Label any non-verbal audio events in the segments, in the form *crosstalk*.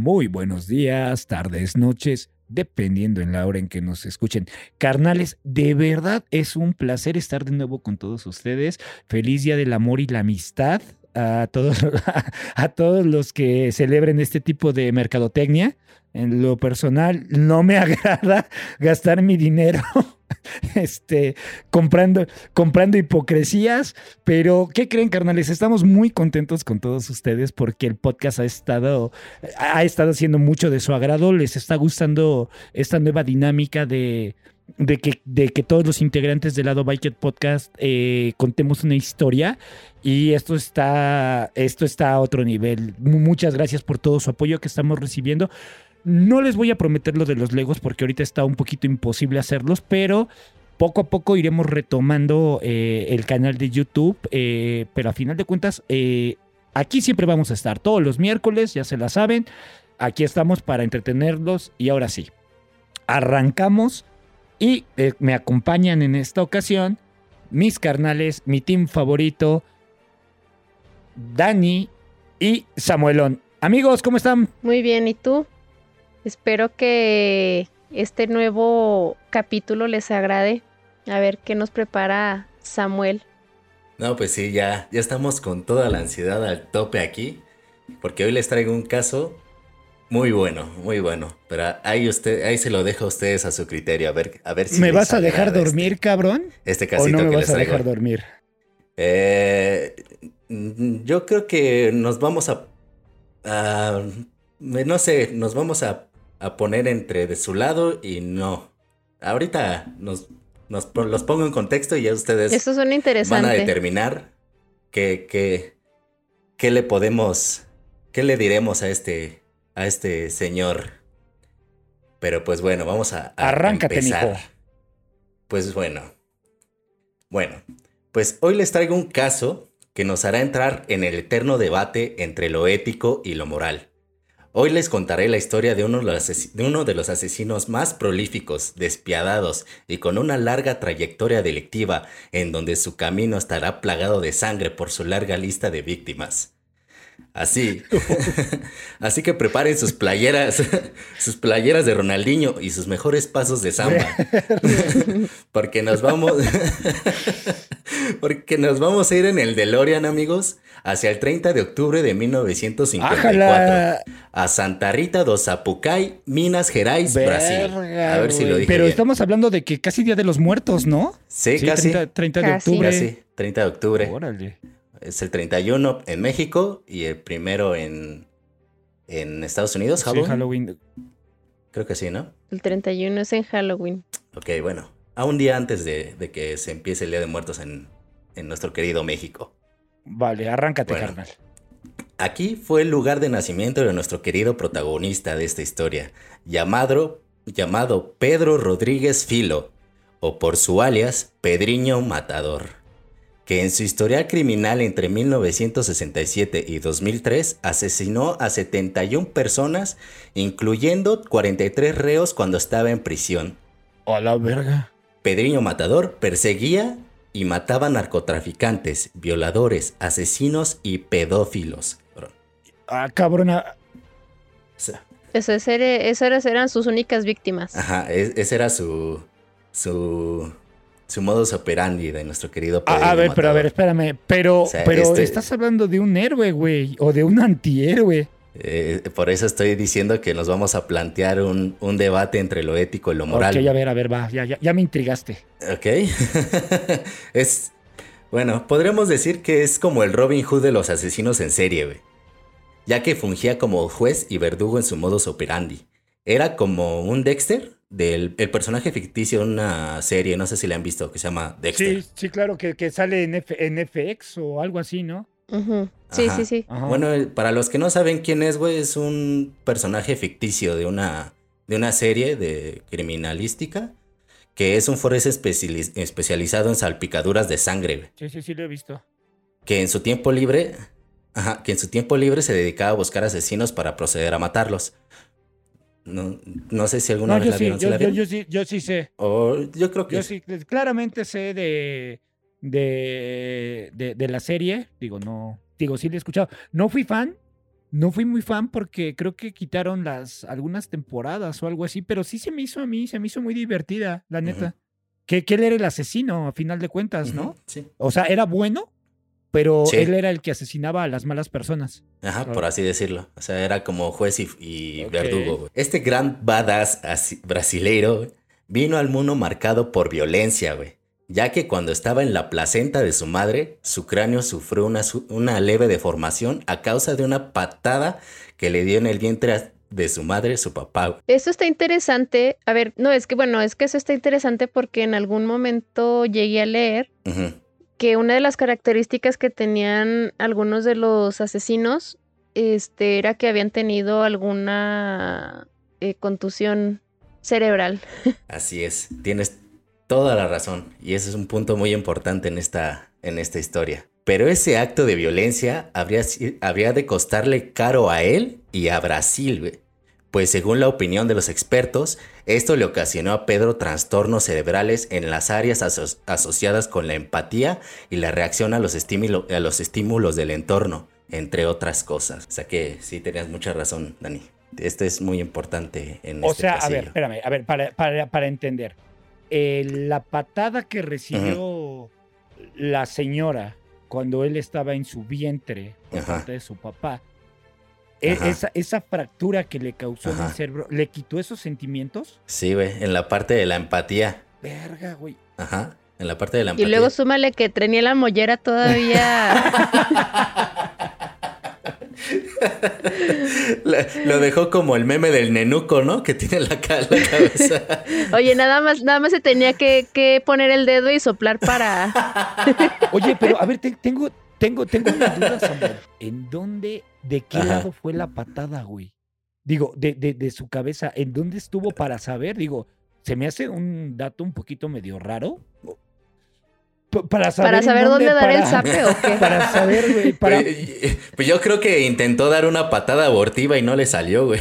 muy buenos días, tardes, noches, dependiendo en la hora en que nos escuchen. Carnales, de verdad es un placer estar de nuevo con todos ustedes. Feliz Día del Amor y la Amistad a todos, *laughs* a todos los que celebren este tipo de mercadotecnia. En lo personal, no me *laughs* agrada gastar mi dinero *laughs* este, comprando, comprando hipocresías, pero ¿qué creen, carnales? Estamos muy contentos con todos ustedes porque el podcast ha estado, ha estado haciendo mucho de su agrado, les está gustando esta nueva dinámica de, de que, de que todos los integrantes del lado Biket Podcast eh, contemos una historia y esto está, esto está a otro nivel. Muchas gracias por todo su apoyo que estamos recibiendo. No les voy a prometer lo de los Legos porque ahorita está un poquito imposible hacerlos, pero poco a poco iremos retomando eh, el canal de YouTube, eh, pero a final de cuentas, aquí siempre vamos a estar, todos los miércoles, ya se la saben, aquí estamos para entretenerlos y ahora sí, arrancamos y me acompañan en esta ocasión mis carnales, mi team favorito, Dani y Samuelón. Amigos, ¿cómo están? Muy bien, ¿y tú? Espero que este nuevo capítulo les agrade. A ver qué nos prepara Samuel. No, pues sí, ya, ya estamos con toda la ansiedad al tope aquí. Porque hoy les traigo un caso muy bueno, muy bueno. Pero ahí usted, ahí se lo dejo a ustedes a su criterio. A ver, a ver si. ¿Me vas a dejar dormir, este, cabrón? Este casito ¿O no me que vas les a traigo. dejar dormir? Eh, yo creo que nos vamos a, a no sé, nos vamos a, a, poner entre de su lado y no. Ahorita nos, nos los pongo en contexto y ya ustedes Eso suena interesante. van a determinar qué, qué, qué le podemos, qué le diremos a este, a este señor. Pero pues bueno, vamos a, a Arráncate, empezar. mijo. Pues bueno. Bueno, pues hoy les traigo un caso que nos hará entrar en el eterno debate entre lo ético y lo moral. Hoy les contaré la historia de uno de, los ases- de uno de los asesinos más prolíficos, despiadados y con una larga trayectoria delictiva en donde su camino estará plagado de sangre por su larga lista de víctimas. Así. *laughs* Así que preparen sus playeras, *laughs* sus playeras de Ronaldinho y sus mejores pasos de samba. *laughs* Porque nos vamos Porque nos vamos a ir en el DeLorean, amigos, hacia el 30 de octubre de 1954 ¡Ájala! a Santa Rita do Sapucai, Minas Gerais, Brasil. A ver si lo dije Pero bien. estamos hablando de que casi Día de los Muertos, ¿no? Sí, casi. 30, 30 de octubre. Casi, 30 de octubre. Órale. Es el 31 en México y el primero en, en Estados Unidos, Sí, Halloween. Halloween. Creo que sí, ¿no? El 31 es en Halloween. Ok, bueno. A un día antes de, de que se empiece el Día de Muertos en, en nuestro querido México. Vale, arráncate, Bueno. carnal. Aquí fue el lugar de nacimiento de nuestro querido protagonista de esta historia, llamado, llamado Pedro Rodríguez Filo, o por su alias Pedriño Matador, que en su historial criminal entre 1967 y 2003 asesinó a 71 personas, incluyendo 43 reos cuando estaba en prisión. A la verga. Pedriño Matador perseguía y mataba narcotraficantes, violadores, asesinos y pedófilos. Ah, cabrona. O sea, Eso es, ere- esas eran sus únicas víctimas. Ajá, es- ese era su. su. Su modus operandi de nuestro querido A, a Pedriño ver, pero a ver, espérame. Pero, O sea, pero este- estás hablando de un héroe, güey. O de un antihéroe. Eh, por eso estoy diciendo que nos vamos a plantear un, un debate entre lo ético y lo moral. Ok, a ver, a ver, va. Ya, ya, ya me intrigaste. Ok. *laughs* es. Bueno, podríamos decir que es como el Robin Hood de los asesinos en serie, güey. Ya que fungía como juez y verdugo en su modus operandi. Era como un Dexter del el personaje ficticio de una serie, no sé si la han visto, que se llama Dexter. Sí, sí, claro, que, que sale en, F- en FX o algo así, ¿no? Ujú. Sí, Ajá. sí, sí. Ajá. Bueno, eh, para los que no saben quién es, güey, es un personaje ficticio de una, de una serie de criminalística que es un forense especializ- especializado en salpicaduras de sangre, güey. Sí, sí, sí, lo he visto. que en su tiempo libre, ajá, que en su tiempo libre se dedicaba a buscar asesinos para proceder a matarlos. No, no sé si alguna No, vez yo la sí, vieron, ¿sí yo, la yo, vieron? yo sí, yo sí sé. O yo creo que Yo sí, claramente sé de, de, de, de la serie. Digo, no, digo, sí le he escuchado. No fui fan, no fui muy fan porque creo que quitaron las algunas temporadas o algo así, pero sí se me hizo a mí, se me hizo muy divertida, la neta. que, que él era el asesino, a final de cuentas, ¿no? Sí. O sea, era bueno, pero Sí. él era el que asesinaba a las malas personas. Ajá, por así decirlo. O sea, era como juez y, verdugo. güey. Este gran badass asi- brasileiro vino al mundo marcado por violencia, güey. Ya que cuando estaba en la placenta de su madre, su cráneo sufrió una, leve deformación a causa de una patada que le dio en el vientre a- de su madre, su papá. güey. Eso está interesante. A ver, no, es que bueno, es que eso está interesante porque en algún momento llegué a leer Ujú. Que una de las características que tenían algunos de los asesinos este, era que habían tenido alguna eh, contusión cerebral. *laughs* Así es, tienes toda la razón y ese es un punto muy importante en esta, en esta historia. Pero ese acto de violencia habría, habría de costarle caro a él y a Brasil. Pues según la opinión de los expertos, esto le ocasionó a Pedro trastornos cerebrales en las áreas aso- asociadas con la empatía y la reacción a los, estímulo- a los estímulos del entorno, entre otras cosas. O sea que sí tenías mucha razón, Dani. Esto es muy importante en O este sea, a ver, espérame, a ver, para, para, para entender. Eh, la patada que recibió la señora cuando él estaba en su vientre por Ajá. parte de su papá. Esa, esa fractura que le causó en el Ajá. cerebro, ¿le quitó esos sentimientos? Sí, güey, en la parte de la empatía. Verga, güey. Ajá, en la parte de la Y empatía. luego súmale que tenía la mollera todavía. *laughs* La- Lo dejó como el meme del nenuco, ¿no? Que tiene la, la cabeza. *laughs* Oye, nada más, nada más se tenía que, que poner el dedo y soplar para. *laughs* Oye, pero a ver, te- tengo, tengo, tengo una duda, Samuel. ¿En dónde, de qué Ajá. lado fue la patada, güey? Digo, de, de, de su cabeza, ¿en dónde estuvo para saber? Digo, se me hace un dato un poquito medio raro. P- Para saber, Para saber dónde dar el zape o qué. *laughs* Para saber, güey, para... Pues, pues yo creo que intentó dar una patada abortiva y no le salió, güey.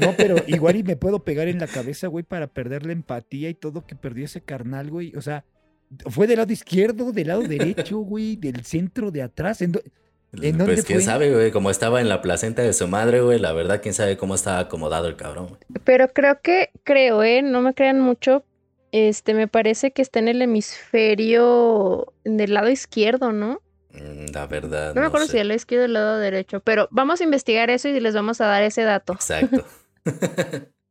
No, pero *laughs* igual y me puedo pegar en la cabeza, güey, para perder la empatía y todo que perdió ese carnal, güey. O sea, fue del lado izquierdo, del lado derecho, güey, del centro de atrás. ¿En dó- ¿En dónde pues quién fue? sabe, güey, como estaba en la placenta de su madre, güey, la verdad, quién sabe cómo estaba acomodado el cabrón, güey. Pero creo que, creo, ¿eh? No me crean mucho. Este, me parece que está en el hemisferio del lado izquierdo, ¿no? Mm, La verdad. No me acuerdo sé. si del lado izquierdo o del lado derecho, pero vamos a investigar eso y les vamos a dar ese dato. Exacto.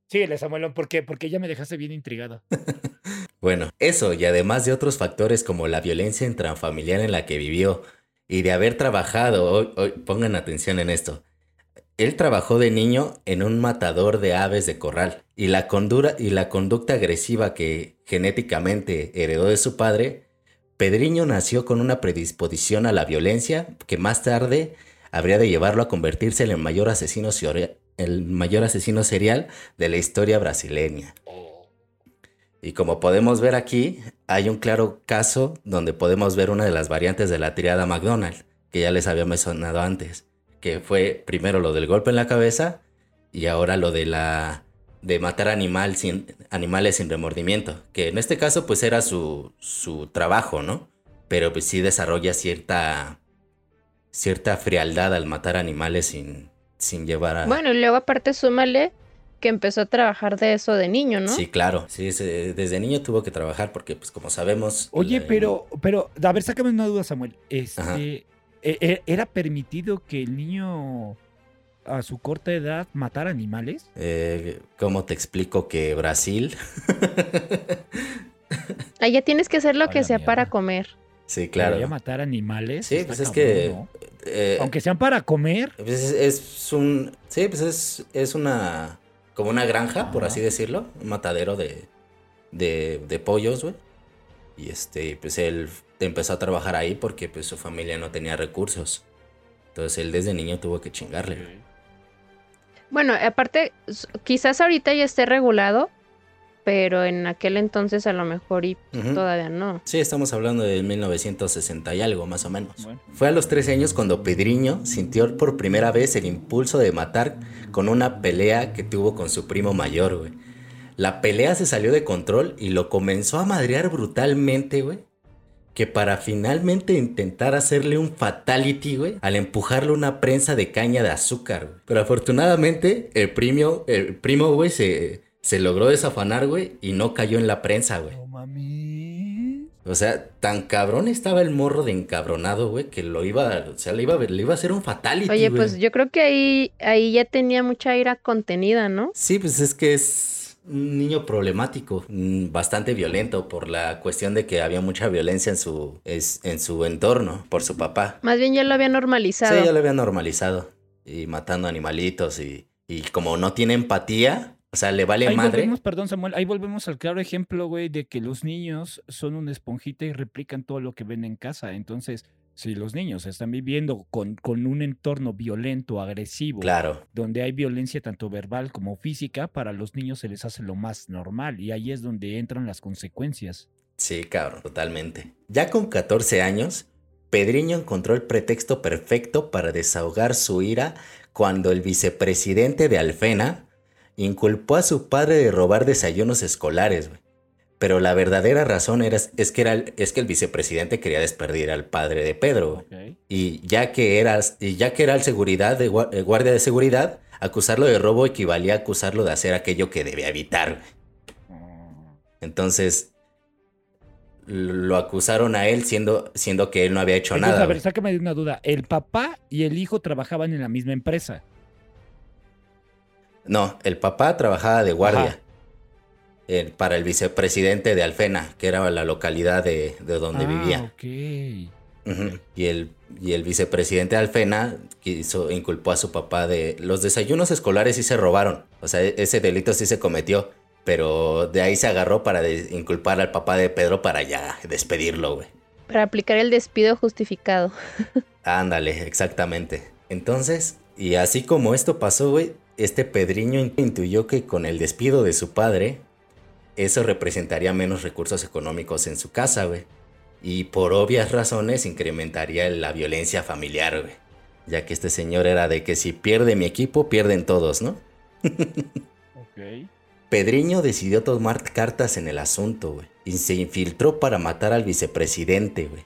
Síguele, Samuelón, ¿por qué? Porque ya me dejaste bien intrigado. *laughs* Bueno, eso y además de otros factores como la violencia intrafamiliar en la que vivió y de haber trabajado, hoy, hoy- pongan atención en esto, él trabajó de niño en un matador de aves de corral y la, condura, y la conducta agresiva que genéticamente heredó de su padre, Pedriño nació con una predisposición a la violencia que más tarde habría de llevarlo a convertirse en el mayor asesino, el mayor asesino serial de la historia brasileña. Y como podemos ver aquí, hay un claro caso donde podemos ver una de las variantes de la triada McDonald, que ya les había mencionado antes, que fue primero lo del golpe en la cabeza y ahora lo de la de matar animal sin, animales sin remordimiento, que en este caso pues era su, su trabajo, ¿no? Pero pues sí desarrolla cierta cierta frialdad al matar animales sin, sin llevar a... Bueno, y luego aparte súmale que empezó a trabajar de eso de niño, ¿no? Sí, claro. Sí, se- desde niño tuvo que trabajar porque, pues, como sabemos. Oye, la- pero, pero, a ver, sácame una duda, Samuel. Este, e- e- ¿Era permitido que el niño a su corta edad matara animales? eh, ¿Cómo te explico que Brasil? *laughs* Allá tienes que hacer lo A que sea para comer. sí, Claro. claro. matar animales? Sí, pues es cabrón, que. ¿no? eh, Aunque sean para comer. pues es, es un. Sí, pues es, es una. Como una granja, por Ajá. así decirlo. Un matadero de. De, de pollos, güey. Y este, pues él empezó a trabajar ahí porque pues su familia no tenía recursos. Entonces él desde niño tuvo que chingarle. Bueno, aparte, quizás ahorita ya esté regulado, pero en aquel entonces a lo mejor y todavía no. Sí, estamos hablando de 1960 y algo, más o menos. Bueno. Fue a los 13 años cuando Pedriño sintió por primera vez el impulso de matar con una pelea que tuvo con su primo mayor, güey. La pelea se salió de control y lo comenzó a madrear brutalmente, güey. que para finalmente intentar hacerle un fatality, güey, al empujarle una prensa de caña de azúcar, güey. Pero afortunadamente, el primo, el primo, güey, se, se logró desafanar, güey, y no cayó en la prensa, güey. No mami. O sea, tan cabrón estaba el morro de encabronado, güey, que lo iba, o sea, le iba, a- le iba a hacer un fatality, Oye, güey. pues yo creo que ahí, ahí ya tenía mucha ira contenida, ¿no? Sí, pues es que es un niño problemático, mm, bastante violento por la cuestión de que había mucha violencia en su, es- en su entorno por su papá. Más bien ya lo había Sí, normalizado. ya lo había normalizado y matando animalitos y, y como no tiene empatía, o sea, le vale Ahí madre. volvemos, perdón Samuel, ahí volvemos al claro ejemplo, güey, de que los niños son una esponjita y replican todo lo que ven en casa. Entonces, si los niños están viviendo con, con un entorno violento, agresivo, Claro, donde hay violencia tanto verbal como física, para los niños se les hace lo más normal y ahí es donde entran las consecuencias. sí, cabrón, totalmente. Ya con 14 años, Pedriño encontró el pretexto perfecto para desahogar su ira cuando el vicepresidente de Alfena inculpó a su padre de robar desayunos escolares, güey. Pero la verdadera razón era, es, que era, el- es que el vicepresidente quería despedir al padre de Pedro. Y ya que era, y ya que era el seguridad de, eh, guardia de seguridad, acusarlo de robo equivalía a acusarlo de hacer aquello que debía evitar. Entonces lo acusaron a él siendo, siendo que él no había hecho Entonces, nada. a ver, sácame de una duda. El papá y el hijo trabajaban en la misma empresa. No, el papá trabajaba de guardia para el vicepresidente de Alfena, que era la localidad de, de donde Ah, vivía. Y el, y el vicepresidente de Alfena quiso, inculpó a su papá de los desayunos escolares sí se robaron. O sea, e- ese delito sí se cometió. Pero de ahí se agarró para inculpar al papá de Pedro para ya despedirlo, güey. Para aplicar el despido justificado. *laughs* Ándale, exactamente. Entonces, y así como esto pasó, güey, este Pedriño intuyó que con el despido de su padre, eso representaría menos recursos económicos en su casa, güey. Y por obvias razones incrementaría la violencia familiar, güey. Ya que este señor era de que si pierde mi equipo, pierden todos, ¿no? *laughs* Ok. Pedriño decidió tomar cartas en el asunto, güey. Y se infiltró para matar al vicepresidente, güey.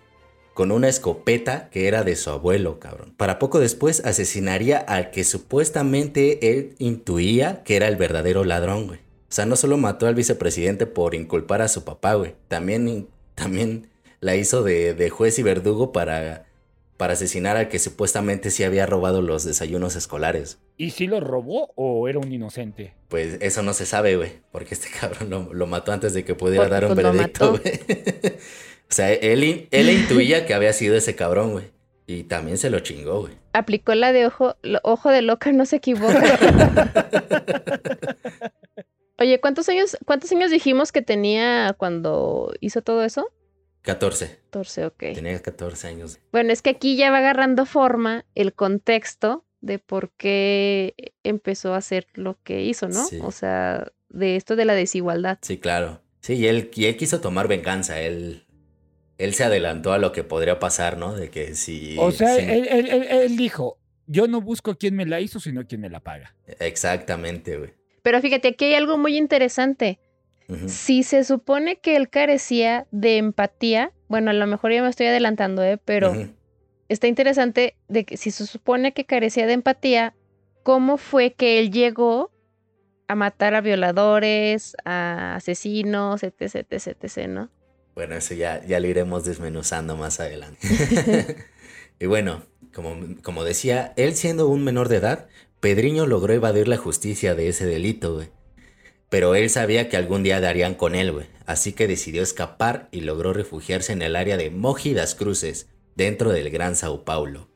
Con una escopeta que era de su abuelo, cabrón. Para poco después asesinaría al que supuestamente él intuía que era el verdadero ladrón, güey. O sea, no solo mató al vicepresidente por inculpar a su papá, güey. También, también la hizo de, de juez y verdugo para, para asesinar al que supuestamente sí había robado los desayunos escolares. ¿Y si lo robó o era un inocente? Pues eso no se sabe, güey, porque este *laughs* cabrón lo, lo mató antes de que pudiera dar un pues, veredicto, güey. *laughs* o sea, él, in- él intuía que había sido ese cabrón, güey. Y también se lo chingó, güey. Aplicó la de ojo, lo- ojo de loca, no se equivoca. *laughs* Oye, ¿cuántos años, cuántos años dijimos que tenía cuando hizo todo eso? 14. 14, ok. Tenía 14 años. Bueno, es que aquí ya va agarrando forma el contexto de por qué empezó a hacer lo que hizo, ¿no? Sí. O sea, de esto de la desigualdad. Sí, claro. Sí, y él, y él quiso tomar venganza. Él, él se adelantó a lo que podría pasar, ¿no? De que si... O sea, si- él, él- él- él dijo, yo no busco quién me la hizo, sino quién me la paga. Exactamente, güey. Pero fíjate, aquí hay algo muy interesante. Si se supone que él carecía de empatía, bueno, a lo mejor ya me estoy adelantando, ¿eh? pero está interesante de que si se supone que carecía de empatía, ¿cómo fue que él llegó a matar a violadores, a asesinos, etc, etc, etc, ¿no? Bueno, eso ya, ya lo iremos desmenuzando más adelante. *laughs* *laughs* y bueno, como, como decía, él siendo un menor de edad, Pedriño logró evadir la justicia de ese delito, güey. Pero él sabía que algún día darían con él, güey. Así que decidió escapar y logró refugiarse en el área de Moji das Cruces, dentro del Gran Sao Paulo,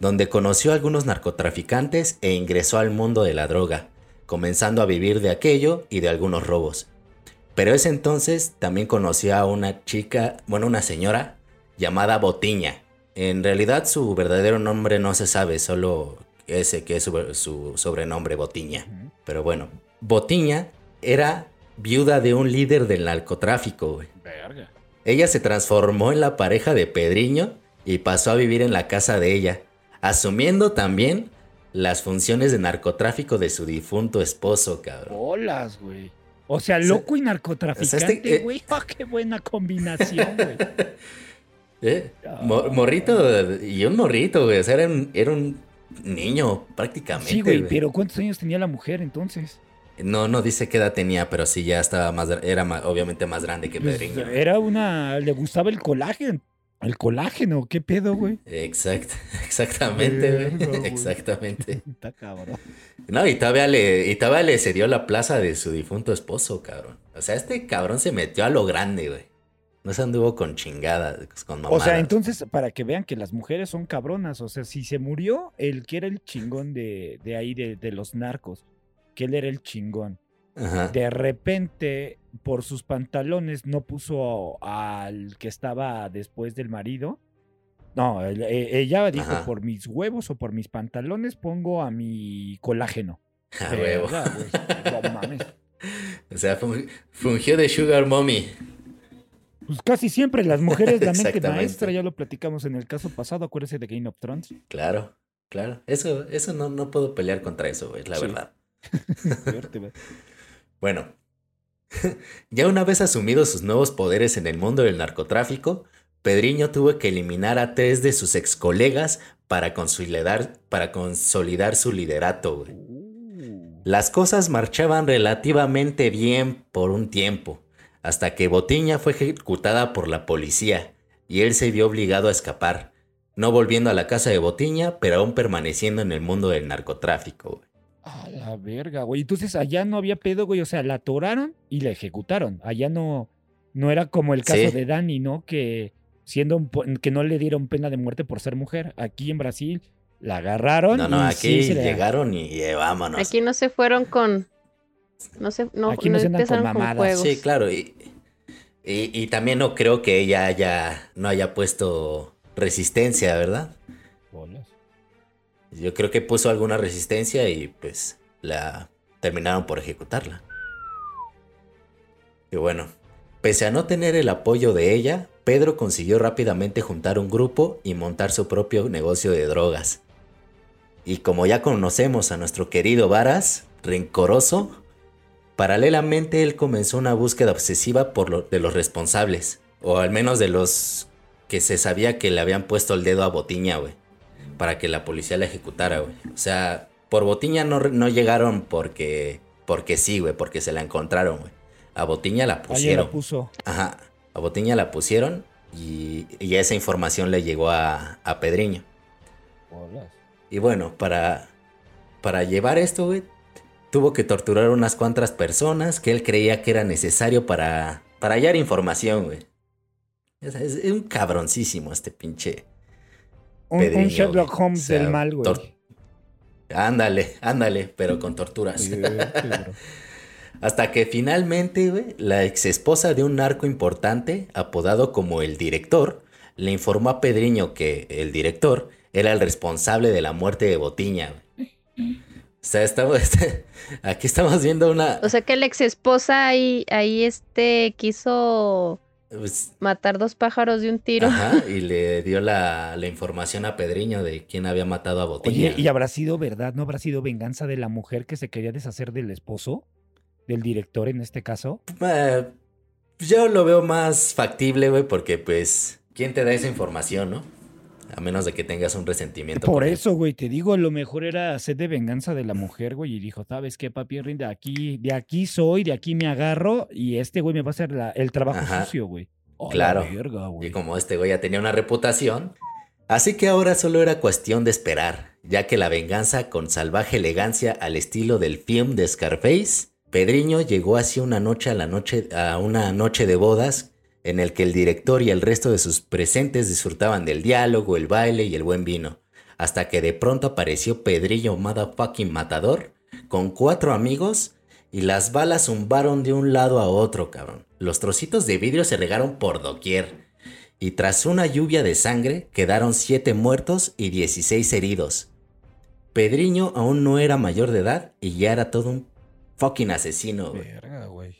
donde conoció a algunos narcotraficantes e ingresó al mundo de la droga, comenzando a vivir de aquello y de algunos robos. Pero ese entonces también conoció a una chica, bueno, una señora llamada Botiña. En realidad su verdadero nombre no se sabe, solo ese que es su, su sobrenombre Botiña. Pero bueno, Botiña era viuda de un líder del narcotráfico, güey. Verga. Ella se transformó en la pareja de Pedriño y pasó a vivir en la casa de ella, asumiendo también las funciones de narcotráfico de su difunto esposo, cabrón. Bolas, güey. O sea, loco y narcotraficante, este, eh, güey. *laughs* ¡Ah, qué buena combinación, güey! *laughs* ¿Eh? Mo- morrito y un morrito, güey. O sea, era un, era un niño prácticamente. Sí, güey, pero ¿cuántos años tenía la mujer entonces? No, no dice qué edad tenía, pero sí ya estaba más, era ma- obviamente más grande que Pues, Pedriño. era una. Le gustaba el colágeno. El colágeno, ¿qué pedo, güey? Exacto, *laughs* exactamente, Verga, güey. Exactamente. *laughs* Está cabrón. No, y todavía le, y todavía le cedió la plaza de su difunto esposo, cabrón. O sea, este cabrón se metió a lo grande, güey. No se anduvo con chingadas, con O mamadas. sea, entonces, para que vean que las mujeres son cabronas. O sea, si se murió el que era el chingón de, de ahí, de, de los narcos, que él era el chingón. Ajá. De repente, por sus pantalones, no puso al que estaba después del marido. No, e- ella dijo, Ajá. por mis huevos o por mis pantalones pongo a mi colágeno. *laughs* A huevo. No mames. *laughs* O sea, fun- fungió de Sugar Mommy. Pues casi siempre las mujeres, la *laughs* mente maestra, ya lo platicamos en el caso pasado, acuérdese de Game of Thrones. Claro, claro. Eso, eso no, no puedo pelear contra eso, güey, la Sí. verdad. Fuerte, güey. Bueno, *laughs* ya una vez asumidos sus nuevos poderes en el mundo del narcotráfico, Pedriño tuvo que eliminar a tres de sus ex colegas para consolidar, para consolidar su liderato. güey. Uh, Las cosas marchaban relativamente bien por un tiempo, hasta que Botiña fue ejecutada por la policía y él se vio obligado a escapar, no volviendo a la casa de Botiña, pero aún permaneciendo en el mundo del narcotráfico. güey. A la verga, güey. Entonces allá no había pedo, güey. O sea, la atoraron y la ejecutaron. Allá no, no era como el caso Sí. de Dani, ¿no? Que siendo un que no le dieron pena de muerte por ser mujer. Aquí en Brasil la agarraron. No, no, y aquí sí llegaron y eh, vámonos. Aquí no se fueron con. No se, no, Aquí no no se andan con empezaron con, mamadas. juegos. Sí, claro. Y, y- y también no creo que ella haya, no haya puesto resistencia, ¿verdad? Yo creo que puso alguna resistencia y pues la terminaron por ejecutarla. Y bueno, pese a no tener el apoyo de ella, Pedro consiguió rápidamente juntar un grupo y montar su propio negocio de drogas. Y como ya conocemos a nuestro querido Varas, rencoroso, paralelamente él comenzó una búsqueda obsesiva por lo- de los responsables, o al menos de los que se sabía que le habían puesto el dedo a Botiña, güey para que la policía la ejecutara, güey. O sea, por Botiña no, no llegaron porque, porque sí, güey, porque se la encontraron, güey. A Botiña la pusieron. la puso. Ajá, a Botiña la pusieron y, y esa información le llegó a, a Pedriño. Bolas. Y bueno, para, para llevar esto, güey, tuvo que torturar unas cuantas personas que él creía que era necesario para, para hallar información, güey. Es, es un cabroncísimo este pinche. Un, Sherlock. Holmes O sea, del mal, güey. tor- Ándale, ándale, pero con torturas. *laughs* Hasta que finalmente, güey, la ex esposa de un narco importante, apodado como el director, le informó a Pedriño que el director era el responsable de la muerte de Botiña, güey. O sea, estamos, *laughs* aquí estamos viendo una... O sea que la ex esposa ahí, ahí este quiso pues, matar dos pájaros de un tiro. ajá, *laughs* y le dio la, la información a Pedriño de quién había matado a Botiña. Oye, ¿y habrá sido verdad? ¿No habrá sido venganza de la mujer que se quería deshacer del esposo? Del director en este caso. Eh, yo lo veo más factible, güey, porque pues, ¿quién te da esa información, no? A menos de que tengas un resentimiento. Por eso, güey, te digo, lo mejor era sed de venganza de la mujer, güey, y dijo, ¿sabes qué, papi? De aquí, de aquí soy, de aquí me agarro, y este güey me va a hacer la- el trabajo Ajá. sucio, güey. Claro. verga, güey. Y como este güey ya tenía una reputación, así que ahora solo era cuestión de esperar, ya que la venganza con salvaje elegancia al estilo del film de Scarface, Pedriño llegó así una noche a la noche a una noche de bodas en el que el director y el resto de sus presentes disfrutaban del diálogo, el baile y el buen vino, hasta que de pronto apareció Pedrillo motherfucking matador con cuatro amigos y las balas zumbaron de un lado a otro, cabrón. Los trocitos de vidrio se regaron por doquier. Y tras una lluvia de sangre, quedaron 7 muertos y 16 heridos. Pedriño aún no era mayor de edad y ya era todo un fucking asesino. Verga, güey.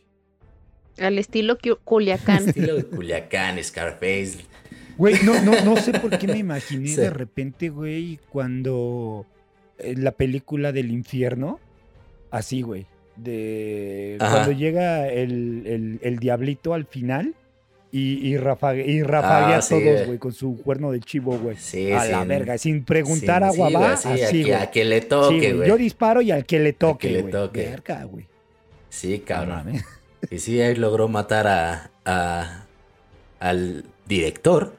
Al estilo Cu- Culiacán. Estilo de Culiacán, Scarface. Güey, no, no, no sé por qué me imaginé Sí. de repente, güey, cuando en la película del infierno, así, güey. de Ajá. cuando llega el, el- el diablito al final y, y, rafague- y rafaguea Ah, a sí, todos, güey. con su cuerno de chivo, güey. Sí, a la verga, sin preguntar Sí, agua sí, va, güey, sí, así, a, que, güey. a que le toque, güey. Yo disparo y al que le toque, le güey. toque. Verga, güey. Sí, cabrón. Y sí, ahí logró matar a, a- al director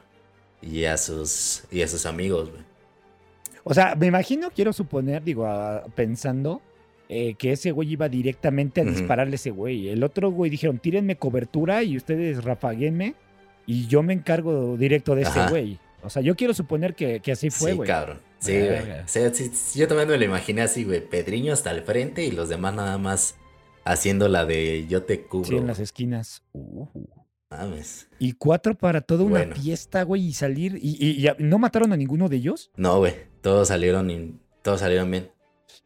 y a sus y a sus amigos, güey. O sea, me imagino, quiero suponer, digo, pensando eh, que ese güey iba directamente a dispararle a ese güey. El otro güey dijeron, tírenme cobertura y ustedes rafaguenme y yo me encargo directo de ese güey. O sea, yo quiero suponer que, que así fue, sí, güey. cabrón. Sí, güey. Verga. O sea, sí, sí, yo también me lo imaginé así, güey. Pedriño hasta el frente y los demás nada más haciendo la de yo te cubro. Sí, en las esquinas. Uh. Mames. Y cuatro para toda una Bueno. fiesta, güey, y salir. Y, y- y no mataron a ninguno de ellos. No, güey. Todos salieron y todos salieron bien.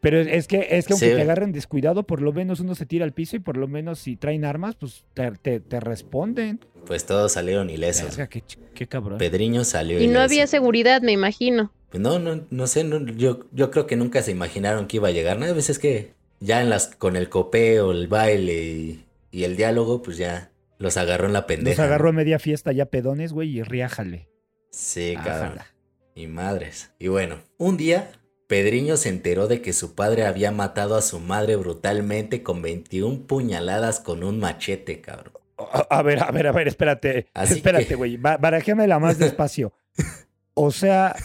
Pero es que, es que aunque Sí, te güey. agarren descuidado, por lo menos uno se tira al piso y por lo menos si traen armas, pues te, te- te responden. Pues todos salieron ilesos. Verga, qué, cabrón. Pedriño salió Y no ileso. había seguridad, me imagino. Pues no, no, no sé, no, yo, yo creo que nunca se imaginaron que iba a llegar. ¿no? A veces que ya en las, con el copeo, el baile y, y el diálogo, pues ya los agarró en la pendeja. Nos agarró a media fiesta ya pedones, güey, y riájale. Sí, cabrón. Y madres. Y bueno, un día, Pedriño se enteró de que su padre había matado a su madre brutalmente con 21 puñaladas con un machete, cabrón. A, ver, a ver, a ver, espérate. Así espérate, que- güey. ba- Barajéamela más despacio. *laughs* O sea,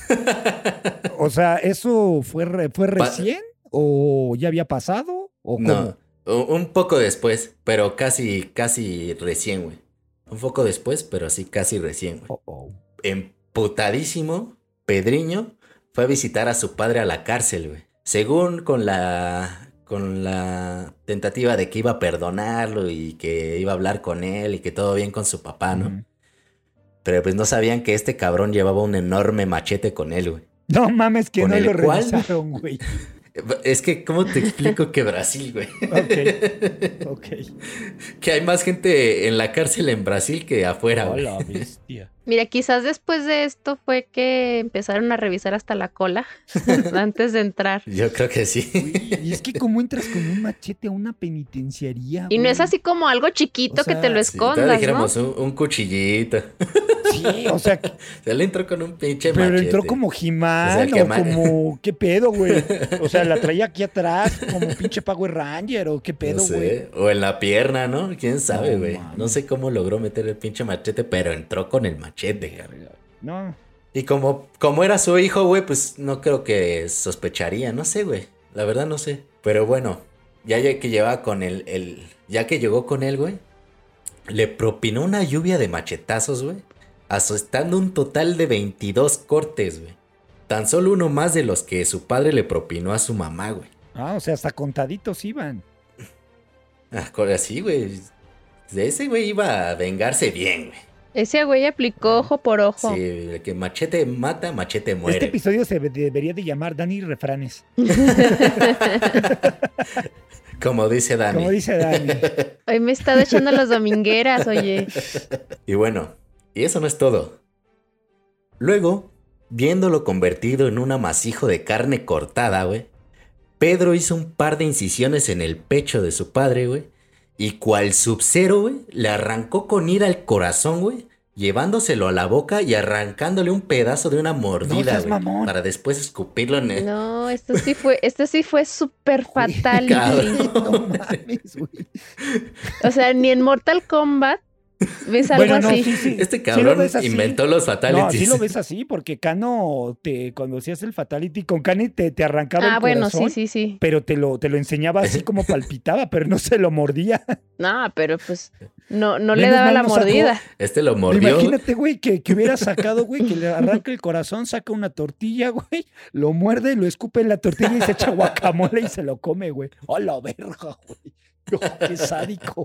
o sea, ¿eso fue, re- fue recién? ¿O ya había pasado? ¿O? No, un poco después, pero casi, casi recién, güey. Un poco después, pero sí, casi recién, güey. Oh, oh. emputadísimo, Pedriño fue a visitar a su padre a la cárcel, güey. Según con la con la tentativa de que iba a perdonarlo y que iba a hablar con él y que todo bien con su papá, ¿no? Pero pues no sabían que este cabrón llevaba un enorme machete con él, güey. No mames, que ¿Con no lo cual? revisaron, güey. Es que, ¿cómo te explico que Brasil, güey? Ok, ok. *laughs* Que hay más gente en la cárcel en Brasil que afuera, güey. Hola, bestia. Mira, quizás después de esto fue que empezaron a revisar hasta la cola *laughs* antes de entrar. Yo creo que sí. Y es que cómo entras con un machete a una penitenciaría. Y no es así como algo chiquito O que te lo escondas, ¿no? dijéramos un, un cuchillito. Sí, o sea, *laughs* Se le entró con un pinche pero machete. entró como O sea, Jimán o como. *laughs* ¿Qué pedo, güey? O sea, la traía aquí atrás como pinche Power Ranger o qué No pedo, güey. o en la pierna, ¿no? ¿Quién sabe, No güey? No, sé cómo logró meter el pinche machete, pero entró con el machete, No, Y como, como era su hijo, güey, pues no creo que sospecharía, no sé, güey. La verdad no sé. Pero bueno, ya, que llevaba con el, el- ya que llegó con él, güey, le propinó una lluvia de machetazos, güey, asustando un total de 22 cortes, güey. Tan solo uno más de los que su padre le propinó a su mamá, güey. ah, o sea, hasta contaditos iban. Ah, así, güey. Ese güey iba a vengarse bien, güey. Ese güey aplicó ojo por ojo. Sí, el que machete mata, machete muere. Este episodio se de- debería de llamar Dani Refranes. *laughs* Como dice Dani. Como dice Dani. *laughs* Hoy me he estado echando las domingueras, oye. Y bueno, y eso no es todo. Luego, viéndolo convertido en un amasijo de carne cortada, güey, Pedro hizo un par de incisiones en el pecho de su padre, güey, y cual sub-zero, güey, le arrancó con ira el corazón, güey, llevándoselo a la boca y arrancándole un pedazo de una mordida, güey, para después escupirlo en el... No, esto sí fue, esto sí fue súper fatal. cabrón. *laughs* No mames, güey. O sea, ni en Mortal Kombat ves algo Bueno, no, así. sí, sí. Este sí lo cabrón inventó los No, fatalities. sí lo ves así, porque Cano, te, cuando hacías el Fatality con Cani, te, te arrancaba Ah, el bueno, corazón, sí, sí, sí. pero te lo, te lo enseñaba así como *laughs* palpitaba, pero no se lo mordía. No, pero pues no, no le daba mal la no sacó- mordida. Este lo mordió. Imagínate, güey, que, que hubiera sacado, güey, que le arranca el corazón, saca una tortilla, güey, lo muerde, lo escupe en la tortilla y se echa guacamole y se lo come, güey. ¡Oh, la verga, güey! *laughs* No, ¡Qué sádico!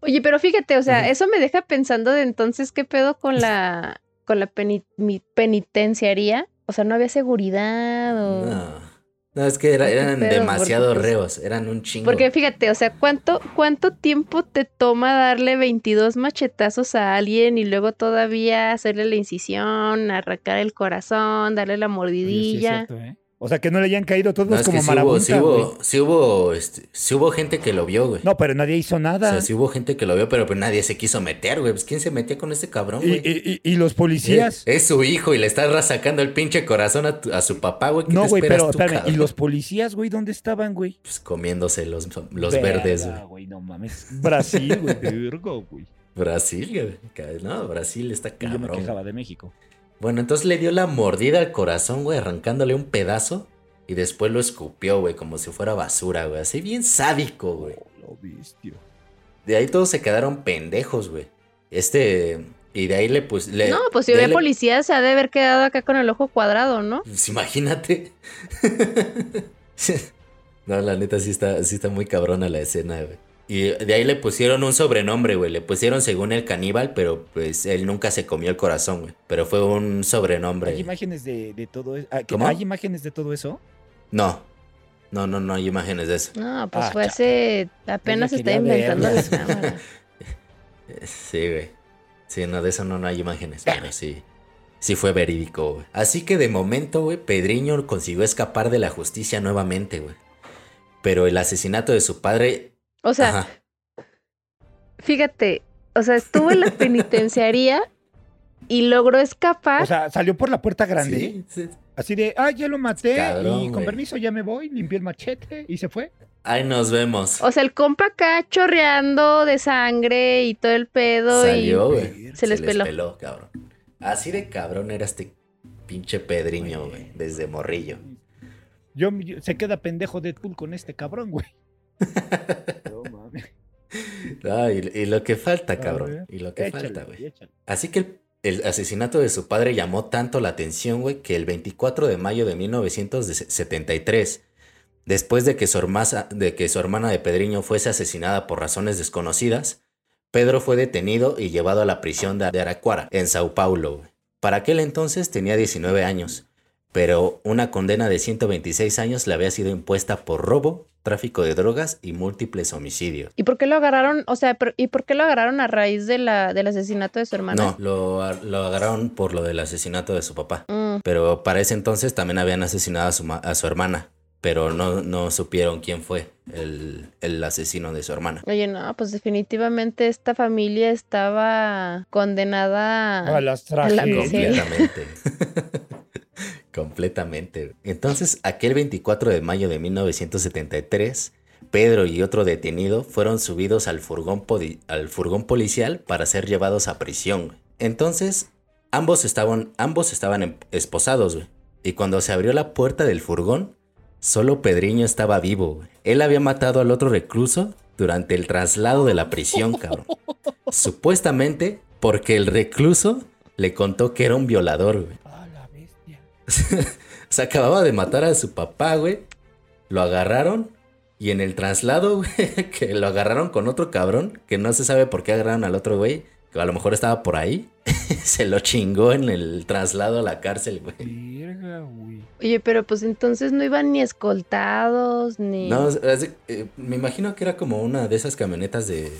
Oye, pero fíjate, o sea, eso me deja pensando de entonces qué pedo con la con la peni- mi- penitenciaría. O sea, no había seguridad o. No. No, es que era- ¿Qué eran pedo? demasiado Porque, pues, reos, eran un chingo. Porque fíjate, o sea, ¿cuánto, ¿cuánto tiempo te toma darle 22 machetazos a alguien y luego todavía hacerle la incisión, arrancar el corazón, darle la Oye, sí es mordidilla? cierto, ¿eh? O sea, que no le hayan caído todos No, es como que sí hubo, marabunta, sí hubo, sí hubo, este, sí hubo gente que lo vio, güey. No, pero nadie hizo O nada. sea, sí hubo gente que lo vio, pero pues nadie se quiso meter, güey. Pues ¿quién se metía con este cabrón, güey? y- y- y los policías. Es, es su hijo y le está sacando el pinche corazón a, tu- a su papá, güey. ¿Qué no, te güey, esperas pero tú, espérame. ¿Y cabrón? los policías, güey, dónde estaban, güey? Pues comiéndose los, los Verga, verdes, güey. güey, no mames. Brasil, güey, güey. *laughs* Brasil, güey. No, Brasil está Y yo me cabrón. quejaba de México. Bueno, entonces le dio la mordida al corazón, güey, arrancándole un pedazo. Y después lo escupió, güey, como si fuera basura, güey. Así bien sádico, güey. Oh. De ahí todos se quedaron pendejos, güey. Este. Y de ahí le pues. Le, No, pues si había le- policía se ha de haber quedado acá con el ojo cuadrado, ¿no? Pues imagínate. *laughs* no, la neta sí está, sí está muy cabrona la escena, güey. Y de ahí le pusieron un sobrenombre, güey. Le pusieron según el caníbal, pero pues él nunca se comió el corazón, güey. Pero fue un sobrenombre. ¿Hay imágenes de, de todo eso? Ah, ¿que- ¿Cómo? ¿Hay imágenes de todo eso? No. No, no, no hay imágenes de eso. No, pues Ah, fue hace. Apenas está inventando la *laughs* cámara. Sí, güey. Sí, no, de eso no, no hay imágenes, pero sí. Sí fue verídico, güey. Así que de momento, güey, Pedriño consiguió escapar de la justicia nuevamente, güey. Pero el asesinato de su padre. O sea, Ajá. fíjate, o sea, estuvo en la *laughs* penitenciaría y logró escapar. O sea, salió por la puerta grande. Sí, sí. Así de, ah, ya lo maté Cabrón, y con permiso ya me voy, limpié el machete y se fue. Ahí nos vemos. O sea, el compa acá chorreando de sangre y todo el pedo. Salió, y... güey. se les peló. cabrón. Así de cabrón era este pinche Pedriño, güey. Desde morrillo. Yo, yo- se queda pendejo Deadpool con este cabrón, güey. No mames. No, y, y lo que falta, cabrón. Y lo que Échale, falta, güey. Así que el, el asesinato de su padre llamó tanto la atención, güey, que el 24 de mayo de 1973, después de que, su hermasa- de que su hermana de Pedriño fuese asesinada por razones desconocidas, Pedro fue detenido y llevado a la prisión de Araquara, en Sao Paulo. güey. Para aquel entonces tenía 19 años, pero una condena de 126 años le había sido impuesta por robo, tráfico de drogas y múltiples homicidios. ¿Y por qué lo agarraron? O sea, pero- ¿y por qué lo agarraron a raíz de la, del asesinato de su hermana? No, lo, lo agarraron por lo del asesinato de su papá. Mm, Pero para ese entonces también habían asesinado a su, ma- a su hermana. Pero no, no supieron quién fue el, el asesino de su hermana. Oye, no, pues definitivamente esta familia estaba condenada. A las la tragedias. miseria. Completamente. *laughs* Completamente. Entonces, aquel 24 de mayo de 1973, Pedro y otro detenido fueron subidos al furgón, podi- al furgón policial para ser llevados a prisión. Entonces, ambos estaban, ambos estaban em- esposados, güey. Y cuando se abrió la puerta del furgón, solo Pedriño estaba vivo. Él había matado al otro recluso durante el traslado de la prisión, cabrón. *laughs* Supuestamente porque el recluso le contó que era un violador, güey. *laughs* Se acababa de matar a su papá, güey. Lo agarraron y en el traslado, *laughs* güey, que lo agarraron con otro cabrón, que no se sabe por qué agarraron al otro güey, que a lo mejor estaba por ahí, *laughs* se lo chingó en el traslado a la cárcel, güey. Verga, güey. Oye, pero pues entonces no iban ni escoltados, ni. No, es eh, me imagino que era como una de esas camionetas de,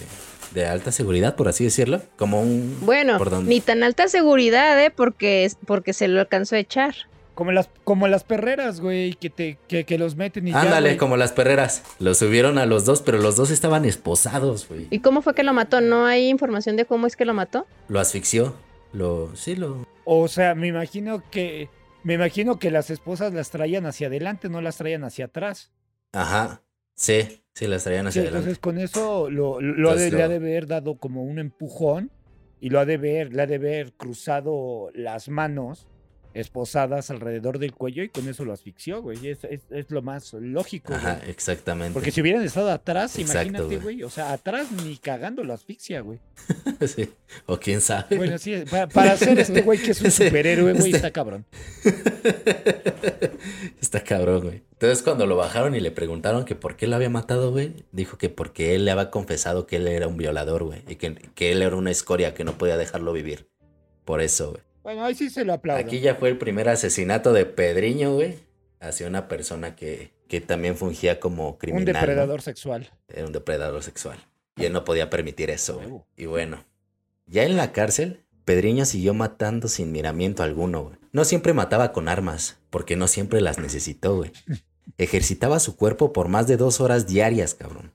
de alta seguridad, por así decirlo. Como un... Bueno, ni tan alta seguridad, ¿eh? Porque, porque se lo alcanzó a echar. Como las, como las perreras, güey, que, te, que, que los meten y Ándale, como las perreras. Lo subieron a los dos, pero los dos estaban esposados, güey. ¿Y cómo fue que lo mató? ¿No hay información de cómo es que lo mató? Lo asfixió. Lo... Sí, lo... O sea, me imagino que... Me imagino que las esposas las traían hacia adelante, no las traían hacia atrás. Ajá. Sí, sí, las traían Sí, hacia adelante. entonces con eso lo, lo ha de- Entonces le lo- ha de haber dado como un empujón y lo ha de ver, le ha de haber cruzado las manos esposadas alrededor del cuello y con eso lo asfixió, güey. Es, es- es lo más lógico, güey. Ajá, exactamente. Porque si hubieran estado atrás, Exacto, imagínate, güey. güey. O sea, atrás ni cagando lo asfixia, güey. *laughs* Sí. O quién sabe. Bueno, sí, para, para hacer este güey que es un Sí, *laughs* superhéroe, güey, este- está cabrón. *laughs* Está cabrón, güey. Entonces cuando lo bajaron y le preguntaron que por qué lo había matado, güey, dijo que porque él le había confesado que él era un violador, güey. Y que, que él era una escoria que no podía dejarlo vivir. Por eso, güey. Bueno, ahí sí se lo aplaudo. Aquí ya fue el primer asesinato de Pedriño, güey. Hacia una persona que, que también fungía como criminal. un ¿no? depredador sexual. Era un depredador sexual. Y él no podía permitir eso, güey. Y bueno, ya en la cárcel, Pedriño siguió matando sin miramiento alguno, güey. No siempre mataba con armas, porque no siempre las necesitó, güey. *laughs* Ejercitaba su cuerpo por más de dos horas diarias, cabrón.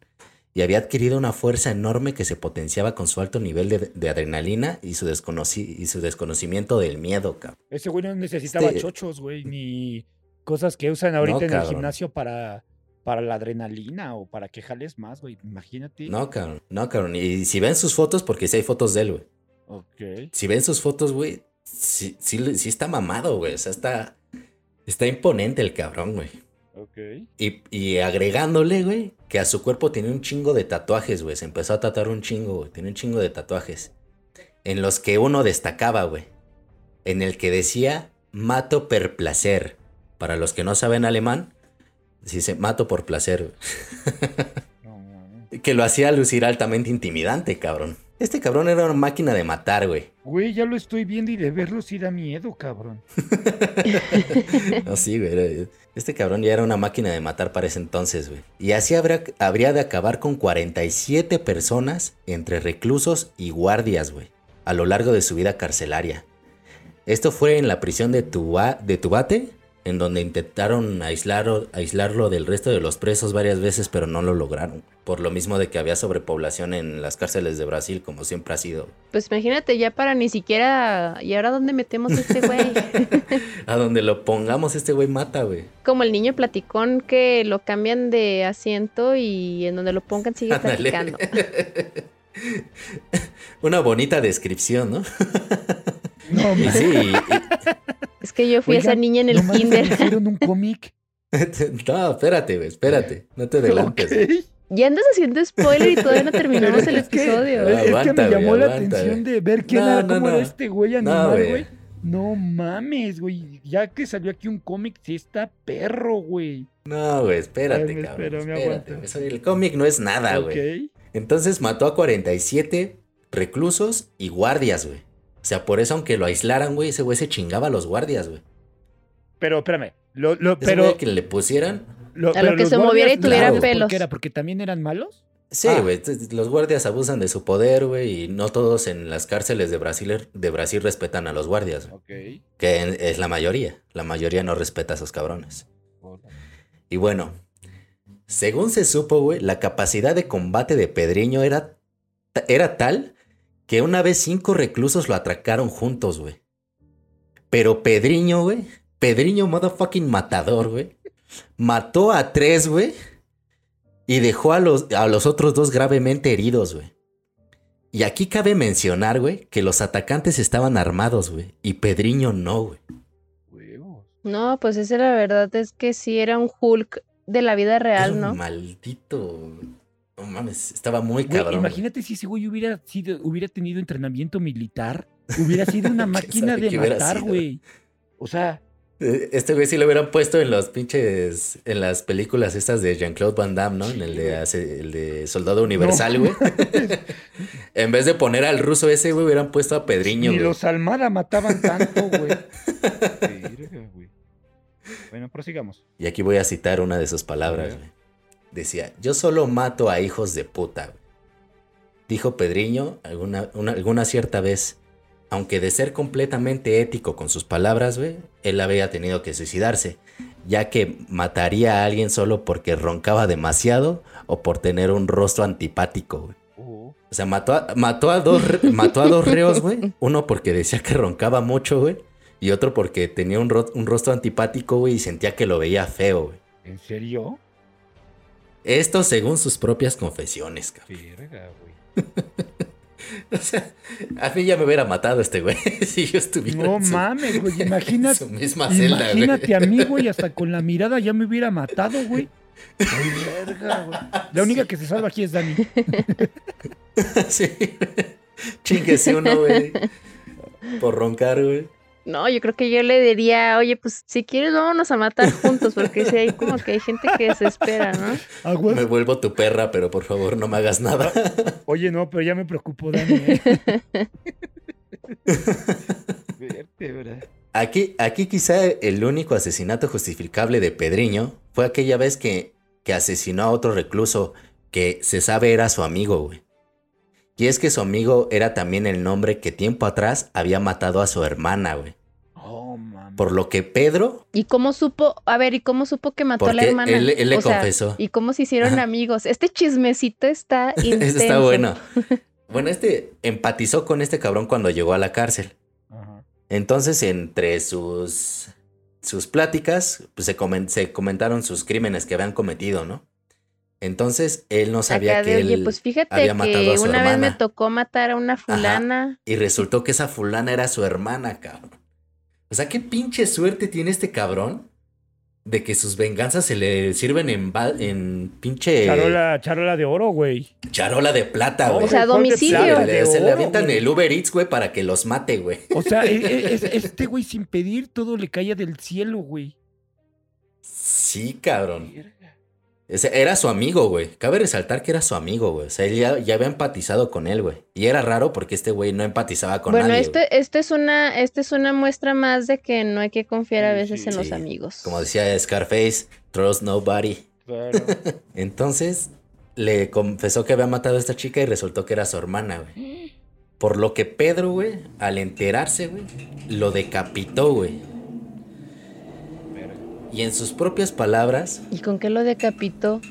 Y había adquirido una fuerza enorme que se potenciaba con su alto nivel de, de adrenalina y su, desconoci- y su desconocimiento del miedo, cabrón. Ese güey no necesitaba Este- chochos, güey, ni cosas que usan ahorita en el gimnasio para, para la adrenalina o para que jales más, güey. Imagínate. No, cabrón. No, cabrón. Y si ven sus fotos, porque sí hay fotos de él, güey. Ok. Si ven sus fotos, güey, sí, sí está mamado, güey. O sea, está, está imponente el cabrón, güey. Ok. Y, y agregándole, güey, que a su cuerpo tenía un chingo de tatuajes, güey. Se empezó a tatuar un chingo, güey. Tenía un chingo de tatuajes. En los que uno destacaba, güey. En el que decía, mato per placer. Para los que no saben alemán, dice, mato por placer, güey. *laughs* Que lo hacía lucir altamente intimidante, cabrón. Este cabrón era una máquina de matar, güey. Güey, ya lo estoy viendo y de verlo sí da miedo, cabrón. *laughs* No, sí, güey. Este cabrón ya era una máquina de matar para ese entonces, güey. Y así habría, habría de acabar con 47 personas entre reclusos y guardias, güey. A lo largo de su vida carcelaria. Esto fue en la prisión de, Tuba- de Tubate, en donde intentaron aislarlo, aislarlo del resto de los presos varias veces, pero no lo lograron. Por lo mismo de que había sobrepoblación en las cárceles de Brasil, como siempre ha sido. Pues imagínate, ya para ni siquiera. ¿Y ahora dónde metemos a este güey? *laughs* A donde lo pongamos, este güey mata, güey. Como el niño platicón que lo cambian de asiento y en donde lo pongan sigue platicando. *laughs* Una bonita descripción, ¿no? *laughs* Sí, *laughs* Es que yo fui esa niña en el kinder. ¿me hicieron un *laughs* cómic. y- *laughs* no, espérate, güey, espérate, no te adelantes. Ok. Ya andas haciendo spoiler y todavía no terminamos el es que- episodio. Es que me llamó la atención de ver quién No, era, no, cómo no. era este güey animal, güey. No mames, güey. Ya que salió aquí un cómic, sí está perro, güey. No, güey, espérate, Ay, me cabrón. espero, me espérate, El cómic no es nada, güey. Entonces mató a 47 reclusos y guardias, güey. O sea, por eso aunque lo aislaran, güey, ese güey se chingaba a los guardias, güey. Pero espérame. Lo, lo, Ese pero, güey que le pusieran... lo, A lo que se moviera y tuviera claro, ¿por pelos. qué era? ¿Porque también eran malos? Sí, Ah. güey, los guardias abusan de su poder, güey, y no todos en las cárceles de Brasil, de Brasil respetan a los guardias, güey. Ok. Que en- es la mayoría. La mayoría no respeta a esos cabrones. Y bueno, según se supo, güey, la capacidad de combate de Pedriño era, era tal que una vez cinco reclusos lo atracaron juntos, güey. Pero Pedriño, güey, Pedriño motherfucking matador, güey, mató a tres, güey, y dejó a los, a los otros dos gravemente heridos, güey. Y aquí cabe mencionar, güey, que los atacantes estaban armados, güey, y Pedriño no, güey. No, pues esa la verdad es que sí era un Hulk de la vida Era real, un ¿no? Maldito. No mames, estaba muy cabrón. güey. imagínate si ese güey hubiera, sido, hubiera tenido entrenamiento militar. Hubiera sido una *laughs* ¿Quién máquina de matar, sido? güey. O sea, Eh, Este güey sí lo hubieran puesto en los pinches. En las películas estas de Jean-Claude Van Damme, ¿no? En el de, hace- el de Soldado Universal, güey. *laughs* en vez de poner al ruso ese, güey, hubieran puesto a Pedriño, ni güey. los Almada mataban tanto, güey. Bueno, prosigamos. Y aquí voy a citar una de sus palabras, güey. Decía: Yo solo mato a hijos de puta. Dijo Pedriño alguna, una- alguna cierta vez. Aunque de ser completamente ético con sus palabras, güey, él había tenido que suicidarse, ya que mataría a alguien solo porque roncaba demasiado o por tener un rostro antipático, güey. Oh, O sea, mató a, mató a dos, *laughs* mató a dos reos, güey. Uno porque decía que roncaba mucho, güey. Y otro porque tenía un, ro- un rostro antipático, güey, y sentía que lo veía feo, güey. ¿En serio? Esto según sus propias confesiones, cabrón. Verga, güey. *laughs* O sea, a mí ya me hubiera matado este güey *laughs* si yo estuviera No en su, mames, güey. en Imagínate, su misma celda, güey. imagínate a mí, güey. Hasta con la mirada ya me hubiera matado, güey. Ay, verga, güey. *laughs* La única que se salva aquí es Dani. sí. Chinguese uno, güey. Por roncar, güey. No, yo creo que yo le diría, oye, pues si quieres vámonos a matar juntos, porque si hay como que hay gente que se espera, ¿no? *laughs* Me vuelvo tu perra, pero por favor no me hagas nada. Oye, no, pero ya me preocupó Dani, ¿eh? *laughs* Vértebra. Aquí, aquí quizá el único asesinato justificable de Pedriño fue aquella vez que, que asesinó a otro recluso que se sabe era su amigo, güey. Y es que su amigo era también el nombre que tiempo atrás había matado a su hermana, güey. Oh. Por lo que Pedro, ¿Y cómo supo? A ver, ¿y cómo supo que mató a la hermana? él- él le O sea, confesó. ¿Y cómo se hicieron Ajá. amigos? Este chismecito está intenso. *laughs* Eso está bueno. *laughs* Bueno, este empatizó con este cabrón cuando llegó a la cárcel. Ajá. Entonces, entre sus, sus pláticas, pues se, comen- se comentaron sus crímenes que habían cometido, ¿no? Entonces, él no sabía Acá que de, oye, él pues fíjate había matado que a su una vez me hermana. tocó matar a una fulana. Y resultó que esa fulana era su hermana, cabrón. O sea, qué pinche suerte tiene este cabrón de que sus venganzas se le sirven en, en pinche Charola, charola de oro, güey. charola de plata, güey. O sea, ¿cuál de domicilio. plata? Le- se le avientan güey. el Uber Eats, güey, para que los mate, güey. O sea, e- e- es- *laughs* este güey sin pedir todo le caía del cielo, güey. Sí, cabrón. Era su amigo, güey. Cabe resaltar que era su amigo, güey. O sea, él ya, ya había empatizado con él, güey. Y era raro porque este güey no empatizaba con bueno, nadie. esto, güey. esto es una, esto es una muestra más de que no hay que confiar a veces sí. en los amigos. Como decía Scarface, trust nobody. Claro. *laughs* Entonces, le confesó que había matado a esta chica y resultó que era su hermana, güey. *gasps* Por lo que Pedro, güey, al enterarse, güey, lo decapitó, güey. Y en sus propias palabras, ¿Y con qué lo decapitó?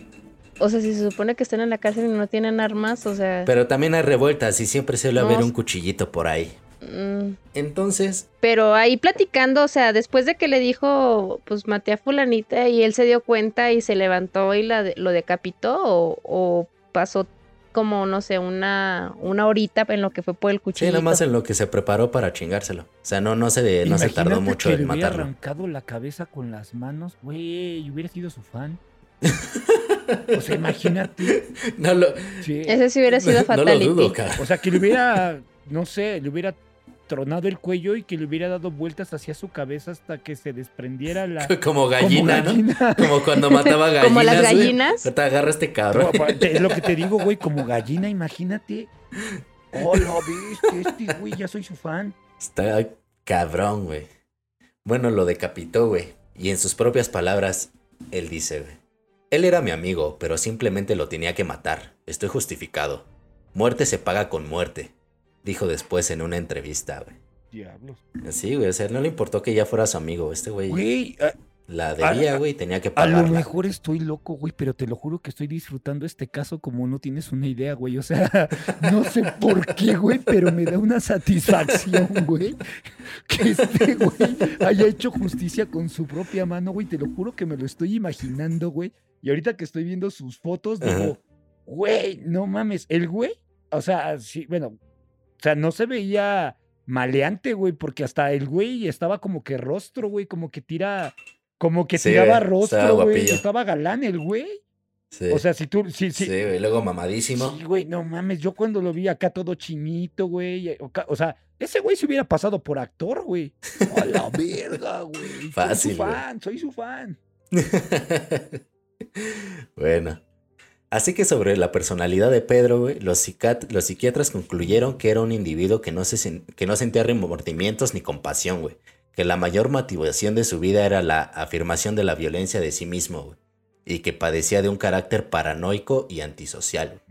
O sea, si se supone que están en la cárcel y no tienen armas, o sea. pero también hay revueltas y siempre suele haber No. un cuchillito por ahí. mm, Entonces, Pero ahí platicando, o sea, después de que le dijo, pues maté a fulanita y él se dio cuenta y se levantó y la de- lo decapitó o, o pasó como, no sé, una, una horita en lo que fue por el sí, cuchillo. nada más en lo que se preparó para chingárselo. O sea, no, no, se, de- no se tardó mucho que en le hubiera matarlo. arrancado la cabeza con las manos, güey, hubiera sido su fan. *laughs* O sea, imagínate. No lo, sí. Ese sí hubiera sido *laughs* no lo dudo, cabrón. O sea, que le hubiera, no sé, le hubiera tronado el cuello y que le hubiera dado vueltas hacia su cabeza hasta que se desprendiera la *laughs* Como gallina, como ¿no? gallina. *laughs* Como cuando mataba gallinas. *laughs* Como las güey. gallinas. Ahorita agarra este cabrón. No, te- es lo que te digo, güey, como gallina, imagínate. Oh, lo viste, este güey, ya soy su fan. Está cabrón, güey. Bueno, lo decapitó, güey. Y en sus propias palabras, él dice, güey. Él era mi amigo, pero simplemente lo tenía que matar. Estoy justificado. Muerte se paga con muerte. Dijo después en una entrevista, güey. Diablos. Sí, güey. O sea, no le importó que ya fuera su amigo. Este güey Güey, a, la debía, güey. Tenía que a lo pagarla. mejor estoy loco, güey, pero te lo juro que estoy disfrutando este caso como no tienes una idea, güey. O sea, *laughs* no sé por qué, güey, pero me da una satisfacción, *laughs* güey, que este güey haya hecho justicia con su propia mano, güey. Te lo juro que me lo estoy imaginando, güey. Y ahorita que estoy viendo sus fotos, digo, güey, no mames, el güey, o sea, sí, bueno, o sea, no se veía maleante, güey, porque hasta el güey estaba como que rostro, güey, como que tira, como que Sí, tiraba güey, rostro, estaba güey, estaba galán el güey. Sí. O sea, si tú, sí, sí, sí. güey. Luego mamadísimo. Sí, güey, no mames, yo cuando lo vi acá todo chinito, güey, eh, o sea, ese güey se hubiera pasado por actor, güey. A la *laughs* verga, güey. Fácil, Soy su güey. fan, soy su fan. *laughs* bueno. Así que sobre la personalidad de Pedro, los, los psiquiatras concluyeron que era un individuo que no, se que no sentía remordimientos ni compasión. Que la mayor motivación de su vida era la afirmación de la violencia de sí mismo. Y que padecía de un carácter paranoico y antisocial.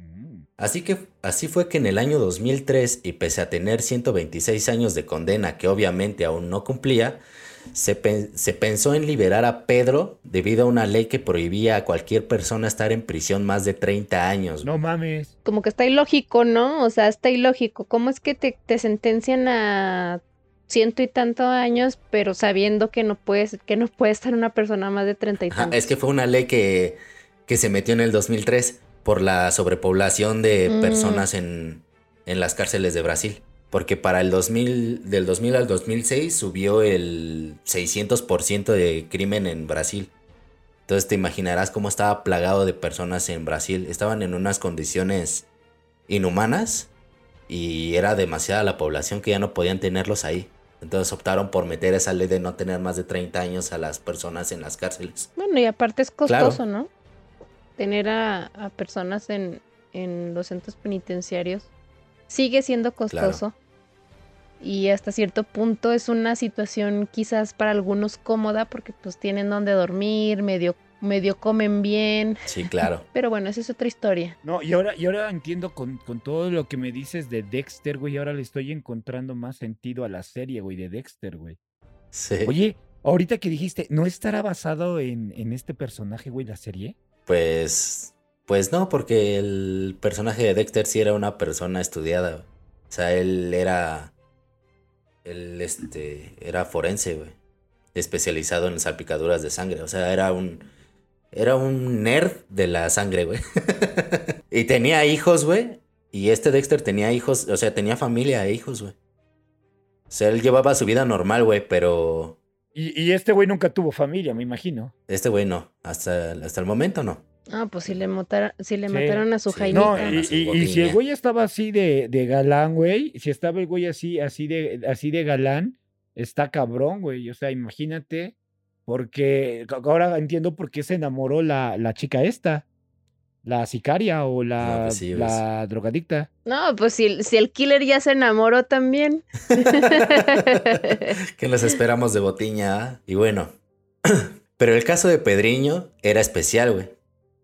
Así que así fue que en el año 2003, y pese a tener 126 años de condena que obviamente aún no cumplía, se, pen- se pensó en liberar a Pedro debido a una ley que prohibía a cualquier persona estar en prisión más de 30 años. No mames. Como que está ilógico, ¿no? O sea, está ilógico. ¿Cómo es que te, te sentencian a ciento y tantos años, pero sabiendo que no puedes, que no puede estar una persona más de treinta y Ajá, tantos? es que fue una ley que, que se metió en el 2003 por la sobrepoblación de Mm. personas en, en las cárceles de Brasil. Porque para el 2000, del 2000 al 2006 subió el 600% de crimen en Brasil. Entonces te imaginarás cómo estaba plagado de personas en Brasil. Estaban en unas condiciones inhumanas y era demasiada la población que ya no podían tenerlos ahí. Entonces optaron por meter esa ley de no tener más de 30 años a las personas en las cárceles. Bueno, y aparte es Claro. costoso, ¿no? Tener a, a personas en, en los centros penitenciarios sigue siendo costoso. Y hasta cierto punto es una situación quizás para algunos cómoda porque pues tienen donde dormir, medio, medio comen bien. Sí, claro. *laughs* Pero bueno, esa es otra historia. No, y ahora, y ahora entiendo con, con todo lo que me dices de Dexter, güey, ahora le estoy encontrando más sentido a la serie, güey, de Dexter, güey. Sí. Oye, ahorita que dijiste, ¿no estará basado en, en este personaje, güey, la serie? Pues, pues no, porque el personaje de Dexter sí era una persona estudiada. güey. O sea, él era, él este, era forense, güey, especializado en salpicaduras de sangre. O sea, era un, era un nerd de la sangre, güey. *laughs* y tenía hijos, güey. Y este Dexter tenía hijos, o sea, tenía familia e hijos, güey. O sea, él llevaba su vida normal, güey, pero Y, y este güey nunca tuvo familia, me imagino. este güey no. Hasta, hasta el momento no. Ah, pues si le, motara- si le Sí, mataron a su sí. Jaimita. No, y, si el güey estaba así de, de galán, güey, si estaba el güey así, así de, así de galán, está cabrón, güey. O sea, imagínate, porque ahora entiendo por qué se enamoró la, la chica esta, la sicaria o la, pues sí, la drogadicta. No, pues si, si el killer ya se enamoró también. *laughs* que nos esperamos de Botiña. ah? Y bueno, *clears throat* pero el caso de Pedriño era especial, güey.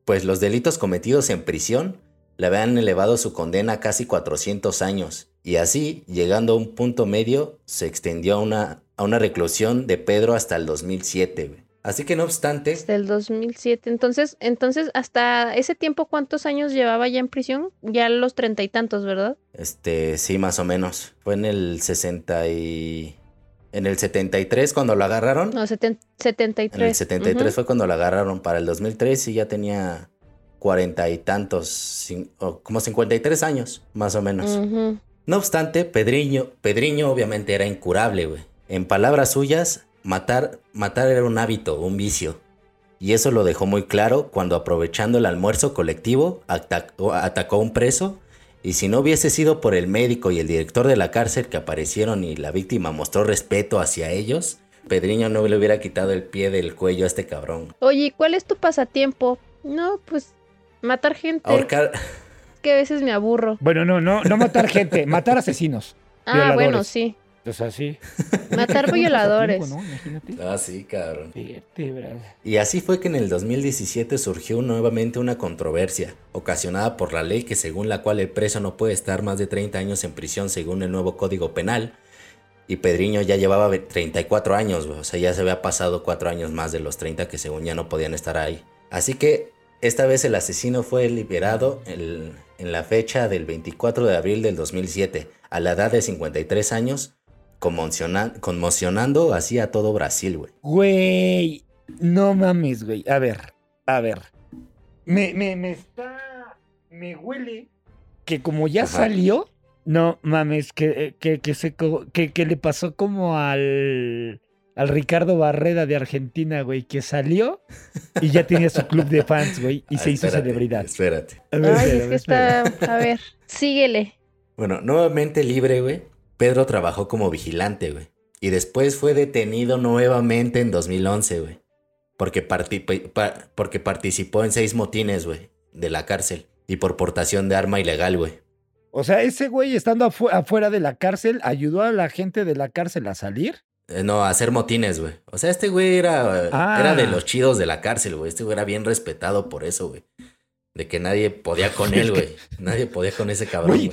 Pues los delitos cometidos en prisión le habían elevado su condena a casi 400 años. Y así, llegando a un punto medio, se extendió a una, a una reclusión de Pedro hasta el 2007, güey. Así que no obstante, Hasta el 2007. Entonces, entonces, hasta ese tiempo, ¿cuántos años llevaba ya en prisión? Ya los treinta y tantos, ¿verdad? este, sí, más o menos. Fue en el 60 y... En el 73 cuando lo agarraron. No, seten- 73. En el 73 Ujú. fue cuando la agarraron. Para el 2003 sí ya tenía cuarenta y tantos, o como 53 años, más o menos. No obstante, Pedriño, Pedriño obviamente era incurable, güey. En palabras suyas, matar, matar era un hábito, un vicio. Y eso lo dejó muy claro cuando aprovechando el almuerzo colectivo atacó, atacó a un preso. Y si no hubiese sido por el médico y el director de la cárcel que aparecieron y la víctima mostró respeto hacia ellos, Pedriño no le hubiera quitado el pie del cuello a este cabrón. Oye, ¿y ¿cuál es tu pasatiempo? No, pues matar gente. Ahorcar, Es que a veces me aburro. Bueno, no, no, no matar gente, matar asesinos. Ah, Violadores. bueno, sí. O sea, sí. *laughs* Matar violadores. pasatiempo, ¿no? Imagínate. ah, sí, cabrón. Y así fue que en el 2017 surgió nuevamente una controversia, ocasionada por la ley que según la cual el preso no puede estar más de 30 años en prisión según el nuevo Código Penal. Y Pedriño ya llevaba ve- 34 años, o sea, ya se había pasado 4 años más de los 30 que según ya no podían estar ahí. Así que esta vez el asesino fue liberado el- en la fecha del 24 de abril del 2007, a la edad de 53 años, conmocionando así a todo Brasil, güey. Güey, no mames, güey. A ver, a ver. Me, me, me está. Me huele que como ya Ajá. salió, no mames, que, eh, que, que, se, que, que le pasó como al. Al Ricardo Barreda de Argentina, güey, que salió y ya tenía su club de fans, güey, y *laughs* Ah, se hizo espérate, celebridad. Espérate. A ver, Ay, es que está. A ver, síguele. Bueno, nuevamente libre, güey. Pedro trabajó como vigilante, güey. Y después fue detenido nuevamente en 2011, güey. Porque, pa- porque participó en seis motines, güey, de la cárcel. Y por portación de arma ilegal, güey. O sea, ese güey estando afu- afuera de la cárcel ayudó a la gente de la cárcel a salir. Eh, No, a hacer motines, güey. O sea, este güey era, Ah. era de los chidos de la cárcel, güey. Este güey era bien respetado por eso, güey. De que nadie podía con él, *laughs* güey. Nadie podía con ese cabrón, Güey,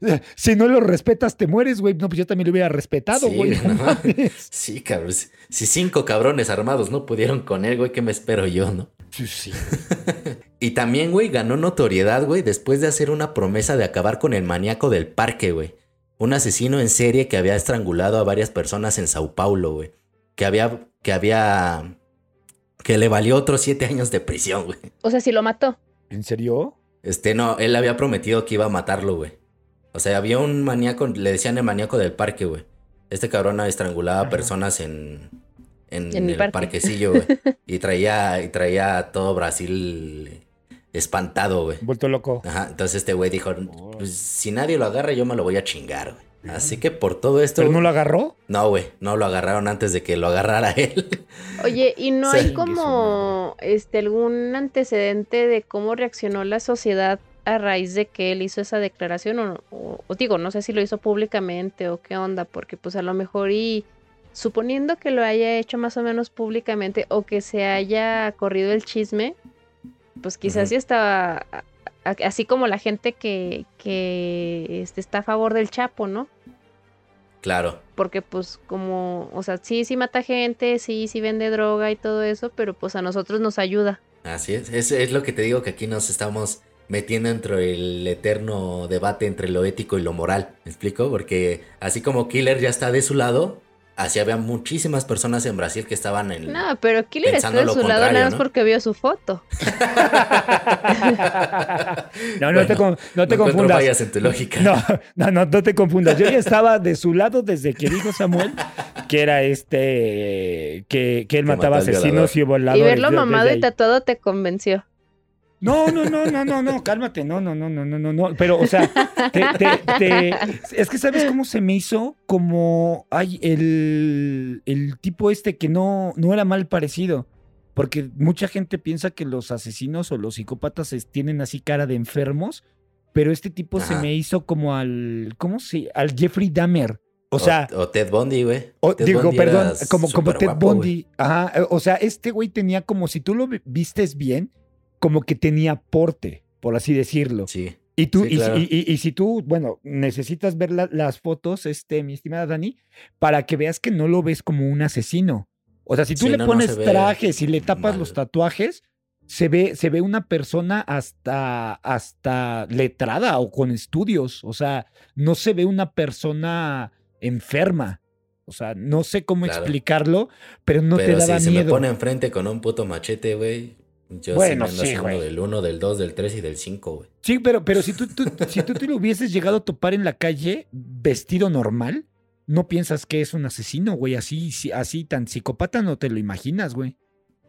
güey. *laughs* si no lo respetas, te mueres, güey. No, pues yo también lo hubiera respetado, Sí, güey. no no mames. Sí, cabrón. Si- Si cinco cabrones armados no pudieron con él, güey, ¿qué me espero yo, no? Sí, sí. *laughs* Y también, güey, ganó notoriedad, güey, después de hacer una promesa de acabar con el maníaco del parque, güey. Un asesino en serie que había estrangulado a varias personas en Sao Paulo, güey. Que había, que había, que le valió otros siete años de prisión, güey. O sea, si lo mató. ¿En serio? Este, no, él había prometido que iba a matarlo, güey. O sea, había un maníaco, le decían el maníaco del parque, güey. Este cabrón estrangulaba a Ajá. personas en, en, En el el parque. parquecillo, güey. *laughs* Y traía, y traía a todo Brasil espantado, güey. Vuelto loco. Ajá, entonces este güey dijo, pues si nadie lo agarra yo me lo voy a chingar, güey. Así que por todo esto... ¿Pero no lo agarró? No, güey, no lo agarraron antes de que lo agarrara *laughs* él. Oye, ¿y no hay como este algún antecedente de cómo reaccionó la sociedad a raíz de que él hizo esa declaración? O, o- o digo, no sé si lo hizo públicamente o qué onda, porque pues a lo mejor y suponiendo que lo haya hecho más o menos públicamente o que se haya corrido el chisme, pues quizás Ujú. sí estaba así como la gente que, que este, está a favor del Chapo, ¿no? Claro. Porque pues como, o sea, sí, sí mata gente, sí, sí vende droga y todo eso, pero pues a nosotros nos ayuda. Así es. Es, es lo que te digo que aquí nos estamos metiendo entre el eterno debate entre lo ético y lo moral. ¿Me explico? Porque así como Killer ya está de su lado, así había muchísimas personas en Brasil que estaban en... No, pero Killer está de su lado nada más ¿no? porque vio su foto. *laughs* No, no te, con- no te confundas. fallas en tu lógica. No, no, no, no te confundas. Yo ya estaba de su lado desde que dijo Samuel que era este, que, que él Que mataba asesinos y voladores. y verlo mamado y tatuado te convenció. No, no, no, no, no, no, cálmate, no, no, no, no, no, no, no. Pero, o sea, te, te- te- es que sabes cómo se me hizo como ay, el, el tipo este que no, no era mal parecido. Porque mucha gente piensa que los asesinos o los psicópatas tienen así cara de enfermos, pero este tipo se me hizo como al, ¿cómo se? Al Jeffrey Dahmer. O sea, o, Ted Bundy, güey. digo, Bundy perdón, como, como Ted guapo. Bundy. Ajá, o sea, este güey tenía como, si tú lo vi- vistes bien, como que tenía porte, por así decirlo. Sí. Y tú, Sí, y, claro. y- y- y si tú, bueno, necesitas ver la- las fotos, este, mi estimada Dani, para que veas que no lo ves como un asesino. O sea, si tú Sí, le no, pones trajes y le tapas mal. los tatuajes, se ve, se ve una persona hasta, hasta letrada o con estudios. O sea, no se ve una persona enferma. O sea, no sé cómo Claro. explicarlo, pero no Pero te daba si se miedo. me pone enfrente con un puto machete, güey. Yo Bueno, sí, sí, güey. del 1, del 2, del 3 y del 5, güey. Sí, pero, pero si tú, tú- si tú te lo hubieses llegado a topar en la calle vestido normal, no piensas que es un asesino, güey. Así, sí, así tan psicópata no te lo imaginas, güey.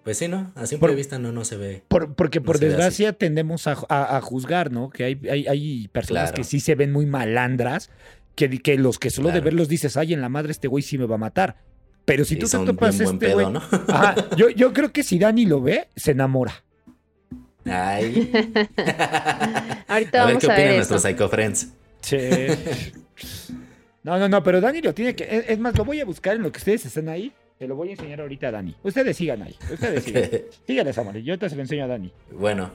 Pues sí, ¿no? A simple Por- vista no, no se ve. Por- porque No por desgracia tendemos a, a- a juzgar, ¿no? Que hay, hay, hay personas Claro. que sí se ven muy malandras, que, que los que solo de verlos dices, ay, en la madre este güey sí me va a matar. Pero si tú te topas bien este güey... ¿no? *laughs* Yo, yo creo que si Dani lo ve, se enamora. Ay. *laughs* Ahorita a ver vamos qué a ver opinan eso. nuestros Psycho Friends. Sí. No, no, no, pero Dani lo tiene que. Es, es más, lo voy a buscar en lo que ustedes están ahí. Te lo voy a enseñar ahorita a Dani. Ustedes sigan ahí. Ustedes sigan. *laughs* Síganle, Samuel. Yo te se lo enseño a Dani. bueno,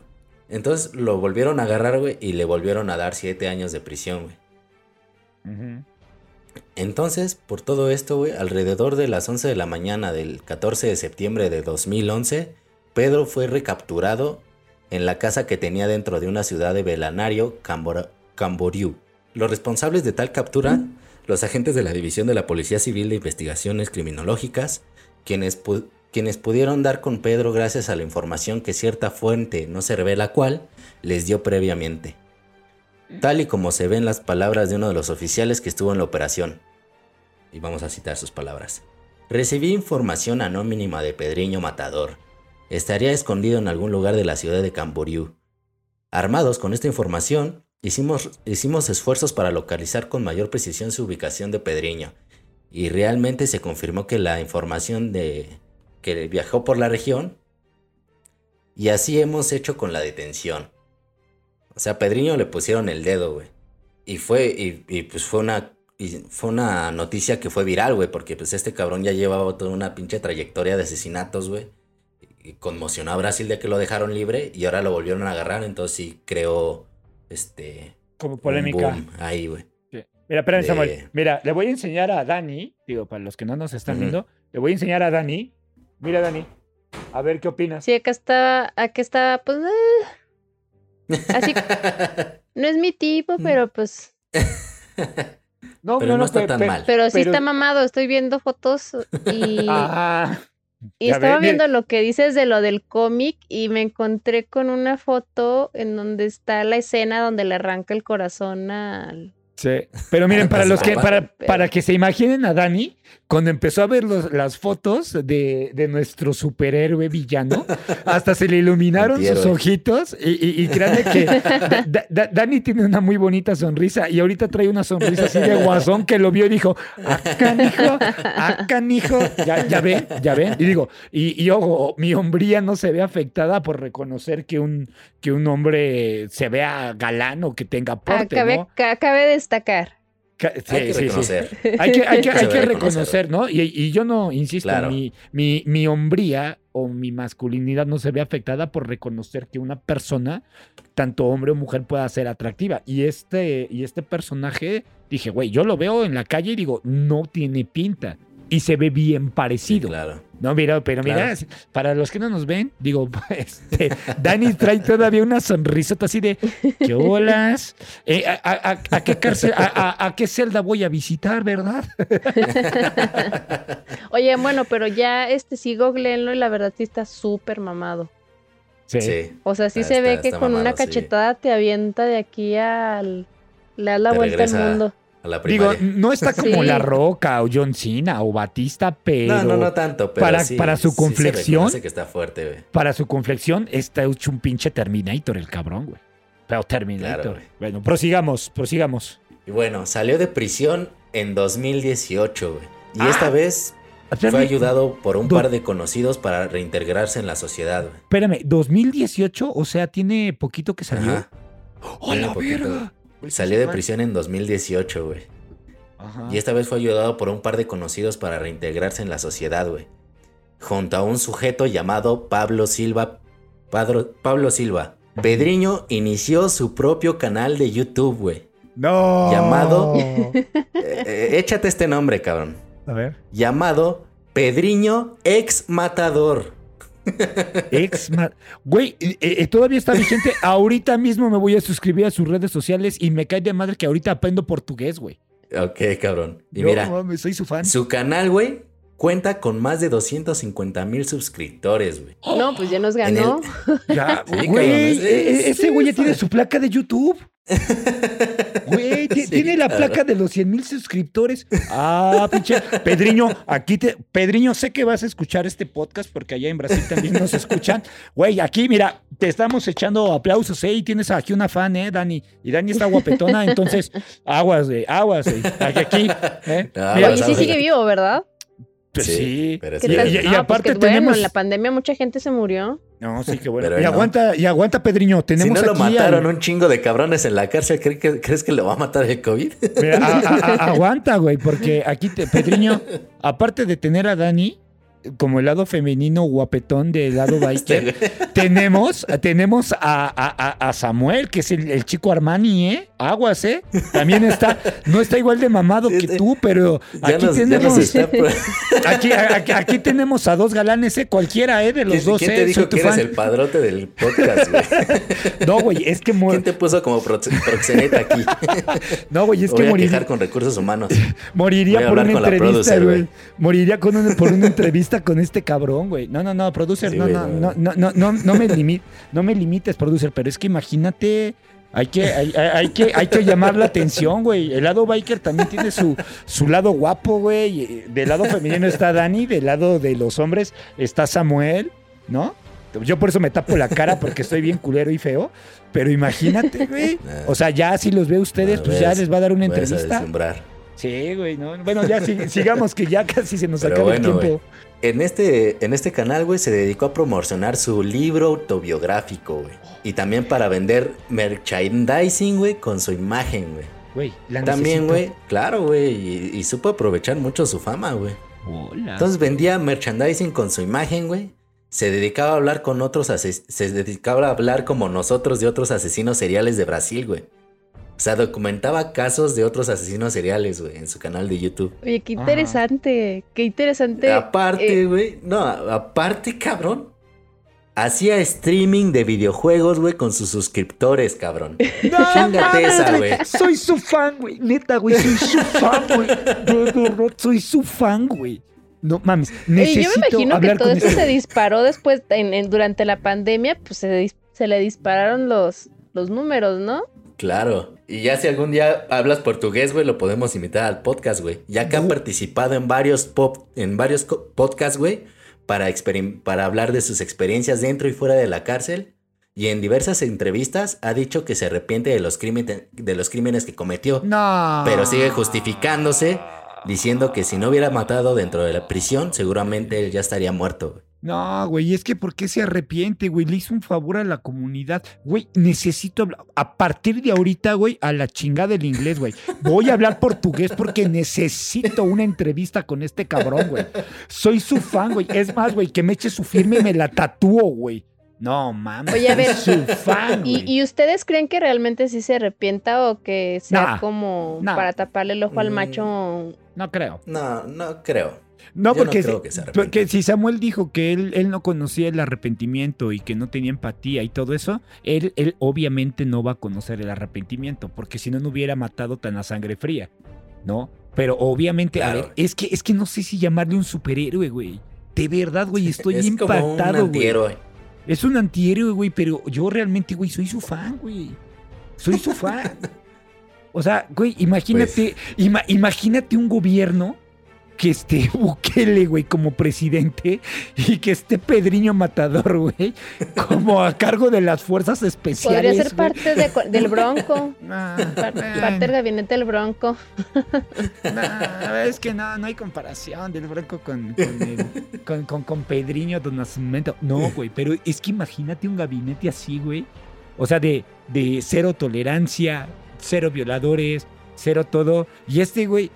entonces lo volvieron a agarrar, güey, y le volvieron a dar 7 años de prisión, güey. Ujú. Entonces, por todo esto, alrededor de las 11 de la mañana del 14 de septiembre de 2011, Pedro fue recapturado en la casa que tenía dentro de una ciudad de Belanario, Camboriú. Los responsables de tal captura, los agentes de la División de la Policía Civil de Investigaciones Criminológicas, quienes, quienes pudieron dar con Pedro gracias a la información que cierta fuente, no se revela cuál, les dio previamente tal y como se ven las palabras de uno de los oficiales que estuvo en la operación. Y vamos a citar sus palabras. Recibí información anónima de Pedriño Matador. Estaría escondido en algún lugar de la ciudad de Camboriú. Armados con esta información, hicimos, hicimos esfuerzos para localizar con mayor precisión su ubicación de Pedriño. Y realmente se confirmó que la información de que viajó por la región. Y así hemos hecho con la detención. O sea, a Pedriño le pusieron el dedo, güey. Y fue, y, y, pues fue una, y fue una noticia que fue viral, güey, porque pues este cabrón ya llevaba toda una pinche trayectoria de asesinatos, güey. Y conmocionó a Brasil de que lo dejaron libre y ahora lo volvieron a agarrar, entonces sí creó, este, Como un polémica. boom ahí, güey. Sí. Mira, espérame, de- Samuel. Mira, le voy a enseñar a Dani. Digo, para los que no nos están viendo, le voy a enseñar a Dani. Mira, Dani. A ver qué opinas. Sí, acá estaba, acá estaba, pues, eh, Así- no es mi tipo, Mm. pero pues, *laughs* No, Pero no está pe- tan pe- mal. pero sí Pero- está mamado. Estoy viendo fotos y, *laughs* Ah, y estaba ven, viendo lo que dices de lo del cómic y me encontré con una foto en donde está la escena donde le arranca el corazón al... Sí. Pero miren, para los que, *laughs* para, para que se imaginen a Dani, cuando empezó a ver los- las fotos de, de nuestro superhéroe villano, *laughs* hasta se le iluminaron sus ojitos. Y, y, y créanme que Da- Da- Da- Dani tiene una muy bonita sonrisa y ahorita trae una sonrisa así de guasón que lo vio y dijo, acá, hijo, acá, hijo. Ya, ya ven, ya ven. Y digo, y, y ojo, mi hombría no se ve afectada por reconocer que un, que un hombre se vea galán o que tenga porte, Acabe, ¿no? ca- cabe destacar. Hay que sí, sí. reconocer. Hay que, hay que, *laughs* Se hay debe que reconocer. reconocer, ¿no? Y, y yo no, insisto, Claro. mi, mi, mi hombría o mi masculinidad no se ve afectada por reconocer que una persona, tanto hombre o mujer, pueda ser atractiva. Y este, y este personaje Dije, güey, yo lo veo en la calle y digo, no tiene pinta. Y se ve bien Sí, parecido. claro. No, mira, pero mira, Claro. para los que no nos ven, digo, *laughs* este, Dani trae todavía una sonrisota así de, ¿qué olas? Eh, a, a- a- a qué cárcel, a, a- a qué celda voy a visitar, verdad? *laughs* Oye, bueno, pero ya este sí googleenlo y la verdad sí está súper mamado. Sí. O sea, sí Está- se ve está- que está con una sí. cachetada te avienta de aquí al... Le das la Te vuelta regresa al mundo. A la Digo, no está como Sí. La Roca o John Cena o Batista, pero no, no, no tanto, pero para- sí, para su sí se conflexión. reconoce que está fuerte, güey. para su conflexión está hecho un pinche Terminator el cabrón, güey. Pero Terminator. Claro, güey. bueno, prosigamos, prosigamos. Y bueno, salió de prisión en 2018, güey. Y Ah, esta vez fue ayudado por un Do- par de conocidos para reintegrarse en la sociedad, güey. espérame, 2018, o sea, tiene poquito que salió. Ajá. ¡Oh, la poquito. verga! Salió de prisión en 2018, güey. Ajá. Y esta vez fue ayudado por un par de conocidos para reintegrarse en la sociedad, güey. Junto a un sujeto llamado Pablo Silva. Padro- Pablo Silva. Pedriño inició su propio canal de YouTube, güey. No. Llamado- *laughs* Eh, eh, échate este nombre, cabrón. A ver. Llamado Pedriño Ex Matador. Ex Güey, eh, eh, todavía está vigente. *laughs* ahorita mismo me voy a suscribir a sus redes sociales y me cae de madre que ahorita aprendo portugués, güey. Ok, cabrón. Y Yo, mira, mames, soy su fan. su canal, güey, cuenta con más de 250 mil suscriptores, güey. No, pues ya nos el- ganó. Ya, *laughs* güey, eh, es- ese güey ya tiene su placa de YouTube. Güey, *laughs* Sí, tiene la claro. placa de los 100 mil suscriptores. Ah, pinche. Pedriño, aquí te. Pedriño, sé que vas a escuchar este podcast porque allá en Brasil también nos escuchan. Güey, aquí, mira, te estamos echando aplausos, ¿eh? Y tienes aquí una fan, ¿eh, Dani? Y Dani está guapetona, entonces, aguas, güey, aguas, güey. Aquí, aquí, ¿eh? Mira, Oye, sí sigue vivo, ¿verdad? Pues Sí, sí. pero ¿Qué sí. Y- y- y No, pues aparte que bueno, tenemos- en la pandemia mucha gente se murió. No, sí, qué bueno. Pero y no. aguanta, y aguanta, Pedriño. Si Tenemos no lo al- mataron un chingo de cabrones en la cárcel, ¿cree que- ¿crees que lo va a matar el COVID? Mira, a- a- a- *laughs* aguanta, güey, porque aquí, te, Pedriño, aparte de tener a Dani como el lado femenino guapetón del lado *laughs* biker, tenemos, tenemos a, a- a- a Samuel, que es el, el chico Armani, ¿eh? Aguas, ¿eh? También está, no está igual de mamado que tú, pero aquí nos, tenemos, está... *laughs* aquí, aquí, aquí tenemos a dos galanes, ¿eh? Cualquiera, ¿eh? De los ¿Quién, dos, quién ¿eh? te dijo que eres fan. el padrote del podcast, güey? *laughs* No, güey, es que, mor- ¿Quién te puso como prox- proxeneta aquí? no, güey, es Voy que a morir, quejar con recursos humanos. Moriría Voy a por una con entrevista, güey. güey. Moriría con una- por una entrevista con este cabrón, güey. No, no, no, producer, Sí, no, güey, no, no. no, no, no, no, me limi- no me limites, producer, pero es que imagínate, hay que, hay, hay- hay que, hay que llamar la atención, güey. El lado biker también tiene su, su lado guapo, güey. Del lado femenino está Dani, del lado de los hombres está Samuel, ¿no? Yo por eso me tapo la cara porque estoy bien culero y feo. Pero imagínate, güey. O sea, ya si los ve ustedes, pues ya les va a dar una a entrevista. Sí, güey, no. Bueno, ya sig- sigamos que ya casi se nos Pero acaba bueno, el tiempo. En este, en este canal, güey, se dedicó a promocionar su libro autobiográfico, güey. Y también para vender merchandising, güey, con su imagen, güey. Güey, la También, güey, claro, güey, y, y supo aprovechar mucho su fama, güey. Hola. Entonces vendía merchandising con su imagen, güey. Se dedicaba a hablar con otros ases- se dedicaba a hablar como nosotros de otros asesinos seriales de Brasil, güey. O sea, documentaba casos de otros asesinos seriales, güey, en su canal de YouTube. Oye, qué Ajá. interesante. Qué interesante. Aparte, eh, güey, no, aparte, cabrón. Hacía streaming de videojuegos, güey, con sus suscriptores, cabrón. *laughs* Chíngate esa, güey. Soy su fan, güey. Neta, güey. Soy su fan, güey. Soy su fan, güey. No mames. oye, Necesito yo me imagino que todo esto este. se disparó después, en- en- durante la pandemia, pues se, se le dispararon los, los números, ¿no? Claro. Y ya si algún día hablas portugués, güey, lo podemos invitar al podcast, güey. Ya que ha participado en varios pop, en varios podcasts, güey, para, para hablar de sus experiencias dentro y fuera de la cárcel. Y en diversas entrevistas ha dicho que se arrepiente de los, crímenes de los crímenes que cometió. No. Pero sigue justificándose, diciendo que si no hubiera matado dentro de la prisión, seguramente él ya estaría muerto. güey. No, güey, es que ¿por qué se arrepiente, güey? Le hizo un favor a la comunidad. Güey, necesito hablar. A partir de ahorita, güey, a la chingada del inglés, güey. Voy a hablar portugués porque necesito una entrevista con este cabrón, güey. Soy su fan, güey. Es más, güey, que me eche su firma y me la tatúo, güey. No, mames. Oye, a ver, es su fan, ¿Y, güey. y ustedes creen que realmente sí se arrepienta o que sea Nah, como nah. para taparle el ojo al Mm. macho? No creo. No, no creo. No, Yo porque, si, porque si Samuel dijo que él, él no conocía el arrepentimiento y que no tenía empatía y todo eso, él, él obviamente no va a conocer el arrepentimiento, porque si no, no hubiera matado tan a sangre fría, ¿no? Pero obviamente, a ver, es que, es que no sé si llamarle un superhéroe, güey. De verdad, güey, estoy es impactado, güey. antihéroe. Es un antihéroe, güey, pero yo realmente, güey, soy su fan, güey. Soy su fan. *laughs* O sea, güey, imagínate, ima- imagínate un gobierno que esté *laughs* Bukele, güey, como presidente y que esté Pedriño Matador, güey, como a cargo de las fuerzas especiales. Podría ser güey. parte de- del bronco. *laughs* Nah, par- parte del gabinete del bronco. nah, es que no, no hay comparación del Bronco con, con, el- con, con- con Pedriño Don Nacimiento. No, güey, pero es que imagínate un gabinete así, güey. O sea, de, de cero tolerancia, cero violadores, cero todo. Y este, güey,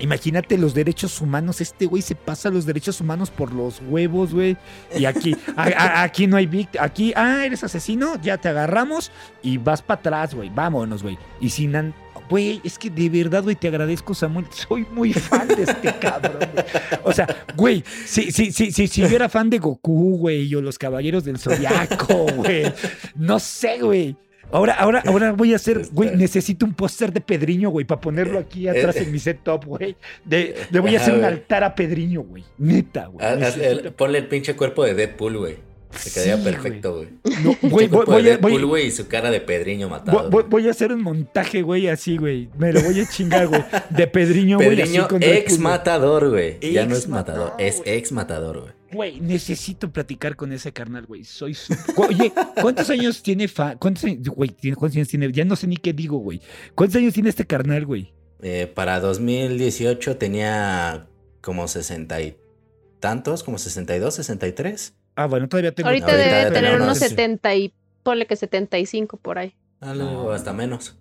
imagínate los derechos humanos. Este güey se pasa los derechos humanos por los huevos, güey. Y aquí, aquí no hay víctima. Aquí, ah, eres asesino, ya te agarramos y vas para atrás, güey. Vámonos, güey. Y sin. an- Güey, es que de verdad, güey, te agradezco, Samuel. *laughs* Soy muy fan de este cabrón, güey. O sea, güey, si, si, si, si yo era fan de Goku, güey, o los Caballeros del Zodiaco, güey. No sé, güey. Ahora, ahora, *laughs* ahora voy a hacer, güey, necesito un póster de Pedriño, güey, para ponerlo aquí atrás en mi set top, güey. De- Le voy a hacer un güey. altar a Pedriño, güey. Neta, güey. Haz- el- ponle el pinche cuerpo de Deadpool, güey. Se quedaría Sí, perfecto, güey. No, güey, voy, voy de voy- Deadpool, güey, y su cara de Pedriño matado. voy- güey. voy a hacer un montaje, güey, así, güey. Me lo voy a chingar, güey. De Pedriño, güey, así Pedriño con Deadpool, ex güey. matador, güey. Ya no es matador, matador, es güey. ex matador, güey. Güey, necesito platicar con ese carnal, güey. Soy su... Oye, ¿cuántos años tiene fa... ¿Cuántos años, güey, tiene- cuántos años tiene? Ya no sé ni qué digo, güey. ¿Cuántos años tiene este carnal, güey? Eh, para 2018 tenía como sesenta y tantos, como 62, 63. Ah, bueno, todavía tengo... Ahorita Ahorita debe tener unos unos- 70 y ponle que 75 por ahí. Algo No. hasta menos.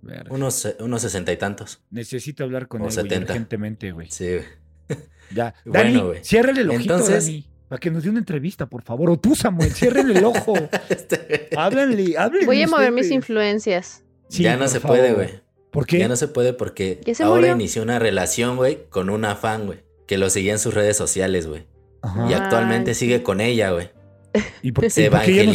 Verga. Unos, unos sesenta y tantos. Necesito hablar con O él, güey, 70. urgentemente, güey. Sí, güey. *laughs* Ya. Bueno, Dani, güey. ciérrale el ojito, Entonces- Dani. Para que nos dé una entrevista, por favor. O tú, Samuel, ciérrale el ojo. *laughs* Este, Háblanle, háblenle Voy a mover mis influencias. Sí, ya no se puede, güey. ¿Por qué? Ya no se puede porque ¿Ya se ahora murió? inició una relación, güey, con una fan, güey. Que lo seguía en sus redes sociales, güey. Ajá. Y actualmente sigue con ella, güey. ¿Y por, Se y qué ya no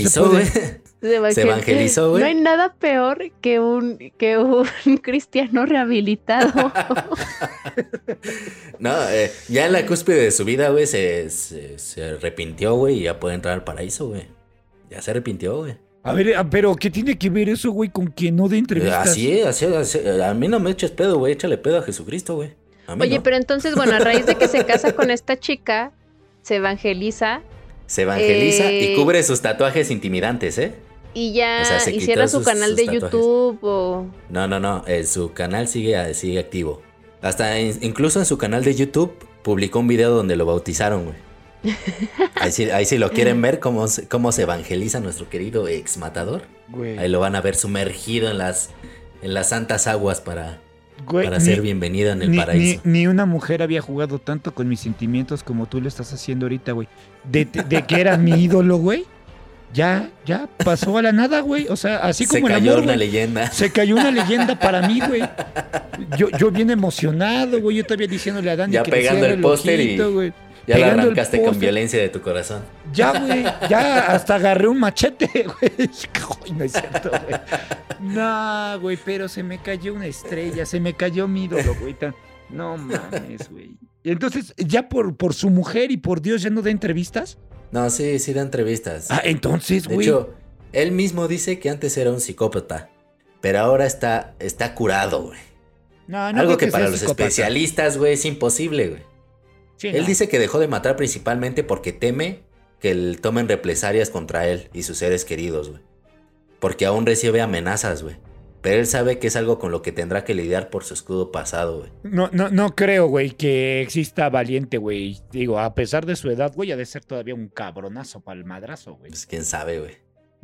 se evangelizó, güey. Se evangel- Se evangelizó, güey. No hay nada peor que un, que un *laughs* cristiano rehabilitado. *laughs* No, eh, ya en la cúspide de su vida, güey, se, se, se arrepintió, güey, y ya puede entrar al paraíso, güey. Ya se arrepintió, güey. A ver, ah, pero ¿qué tiene que ver eso, güey, con que no dé entrevistas? Así es, así, es, así es. A mí no me eches pedo, güey. Échale pedo a Jesucristo, güey. A Oye, no. pero entonces, bueno, a raíz de que se casa con *laughs* esta chica, se evangeliza Se evangeliza Eh, y cubre sus tatuajes intimidantes, ¿eh? Y ya O sea, se y cierra su sus- canal de. YouTube o... No, no, no. eh, su canal sigue, sigue activo. Hasta in- incluso en su canal de YouTube publicó un video donde lo bautizaron, güey. *laughs* Ahí sí, ahí sí lo quieren ver cómo, se- cómo se evangeliza nuestro querido ex matador. Güey, Ahí lo van a ver sumergido en las, en las santas aguas para, güey, para ni- ser bienvenido en el ni, paraíso. ni- ni una mujer había jugado tanto con mis sentimientos como tú lo estás haciendo ahorita, güey. De, de que era mi ídolo, güey. Ya, ya pasó a la nada, güey. O sea, así Se como el cayó amor, una güey. leyenda. Se cayó una leyenda para mí, güey. *laughs* Yo, yo bien emocionado, güey. Yo todavía diciéndole a Dani Ya que pegando el póster y-. Ya el arrancaste con violencia de tu corazón. Ya, güey. *laughs* Ya hasta agarré un machete, *laughs* güey. No es cierto, güey. No, güey, pero se me cayó una estrella. Se me cayó mi ídolo, güey. No mames, güey. Entonces, ya por, por su mujer y por Dios, ya no da entrevistas. No, sí, sí da entrevistas. Ah, entonces, De güey. hecho, él mismo dice que antes era un psicópata, pero ahora está, está curado, güey. No, no Algo que, para los psicópata. especialistas, güey, es imposible, güey. Sí, Él no. dice que dejó de matar principalmente porque teme que él tomen represalias contra él y sus seres queridos, güey. Porque aún recibe amenazas, güey. Pero él sabe que es algo con lo que tendrá que lidiar por su escudo pasado, güey. No, no, no creo, güey, que exista valiente, güey. Digo, a pesar de su edad, güey, ha de ser todavía un cabronazo para el madrazo, güey. Pues quién sabe, güey.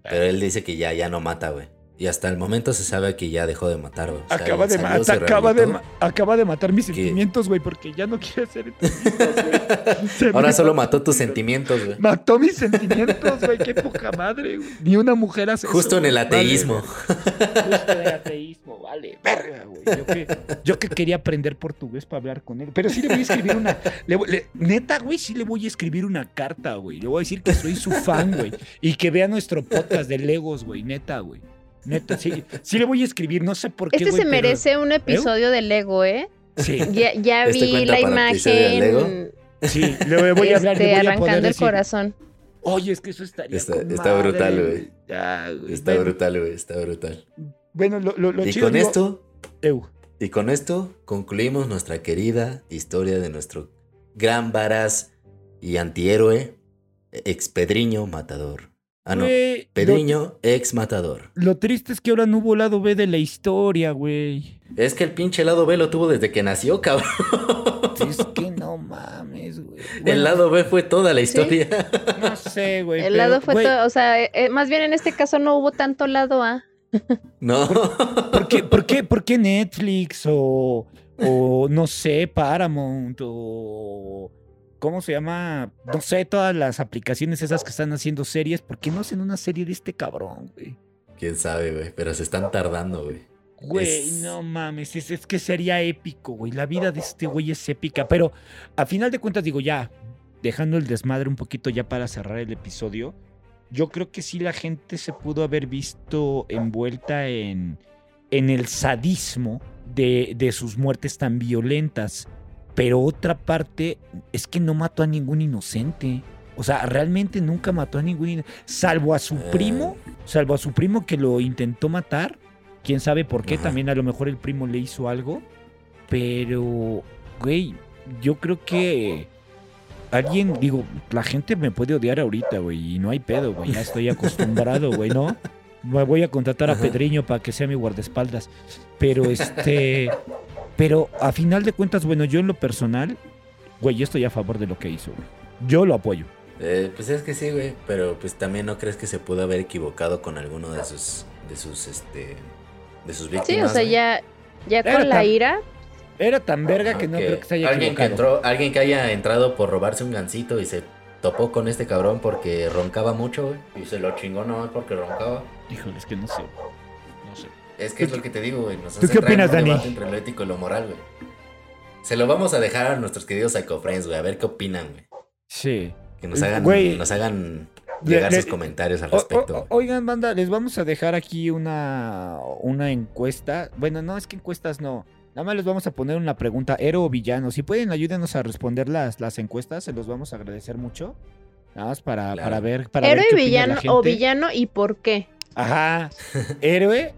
Pero él dice que ya, ya no mata, güey. Y hasta el momento se sabe que ya dejó de matar, güey. O sea, Acaba de, acaba, de, rehabilitó. ma- acaba de matar mis ¿Qué? sentimientos, güey, porque ya no quiere güey. *laughs* Se Ahora me- solo mató tus sentimientos, güey. Mató mis sentimientos, güey, qué poca madre, güey. Ni una mujer hace Justo eso, en el ateísmo. Vale, justo en el ateísmo, vale, verga, güey. Yo que, yo que quería aprender portugués para hablar con él. Pero sí le voy a escribir una. le voy- le- neta, güey, sí le voy a escribir una carta, güey. Le voy a decir que soy su fan, güey. Y que vea nuestro podcast de Legos, güey. Neta, güey. Neta, sí. Sí le voy a escribir, no sé por qué. Este se pero- merece un episodio de Lego, ¿eh? Sí, Ya, ya ¿Este vi la imagen. sí. Le voy a hablar, este, le voy a poder arrancando el decir, corazón. Oye, es que eso estaría. Está- con está madre, brutal, güey. Está Bueno, brutal, güey. Está brutal. Bueno, lo, lo, lo Y chido, con digo- esto, Eu. y con esto concluimos nuestra querida historia de nuestro gran varaz y antihéroe, ex Pedriño Matador. Ah, no. Lo- Pedriño, ex Matador. Lo triste es que ahora no hubo lado B de la historia, güey. Es que el pinche lado B lo tuvo desde que nació, *laughs* cabrón. Es que no mames, güey. El lado B fue toda la historia. No sé, güey. El pero, lado fue todo, o sea, eh, eh, más bien en este caso no hubo tanto lado A. No. ¿Por qué, por qué, por qué Netflix o, o no sé, Paramount o... ¿Cómo se llama? No sé, todas las aplicaciones esas que están haciendo series. ¿Por qué no hacen una serie de este cabrón, güey? Quién sabe, güey. Pero se están tardando, güey. Güey, Es- no mames, es, es que sería épico, güey. La vida de este güey es épica, pero a final de cuentas digo ya, dejando el desmadre un poquito ya para cerrar el episodio, yo creo que sí la gente se pudo haber visto envuelta en, en el sadismo de, de sus muertes tan violentas, pero otra parte es que no mató a ningún inocente. O sea, realmente nunca mató a ningún inocente, salvo a su Eh. primo, salvo a su primo que lo intentó matar. Quién sabe por qué, también a lo mejor el primo le hizo algo. Pero, güey, yo creo que alguien, digo, la gente me puede odiar ahorita, güey, y no hay pedo, güey, ya estoy acostumbrado, *laughs* güey, ¿no? Me voy a contratar a. Pedriño para que sea mi guardaespaldas. Pero este, pero a final de cuentas, bueno, yo en lo personal, güey, yo estoy a favor de lo que hizo, güey. Yo lo apoyo. Eh, pues es que sí, güey. Pero pues también no crees que se pudo haber equivocado con alguno de sus. de sus este. de sus víctimas. Sí, o sea, güey? ya, ya Era con la ira, Era tan verga que no creo que se haya alguien que equivocado. entró, alguien que haya entrado por robarse un gancito y se topó con este cabrón porque roncaba mucho, güey. Y se lo chingó nomás porque roncaba. Híjole, es que no sé. Es que es lo que te digo, güey. Nos ¿Tú hace qué opinas, Dani? debate entre lo ético y lo moral, güey. Se lo vamos a dejar a nuestros queridos psychofriends, güey. A ver qué opinan, güey. Sí. Que nos hagan, Güey. nos hagan Le- llegar le- sus comentarios al respecto. o- oigan, banda, les vamos a dejar aquí una, una encuesta. Bueno, no, es que encuestas no. Nada más les vamos a poner una pregunta, héroe o villano. Si pueden, ayúdenos a responder las, las encuestas, se los vamos a agradecer mucho. Nada más para, Claro. para ver. Para héroe ver qué y opina la villano o gente. villano y por qué. Ajá. Héroe.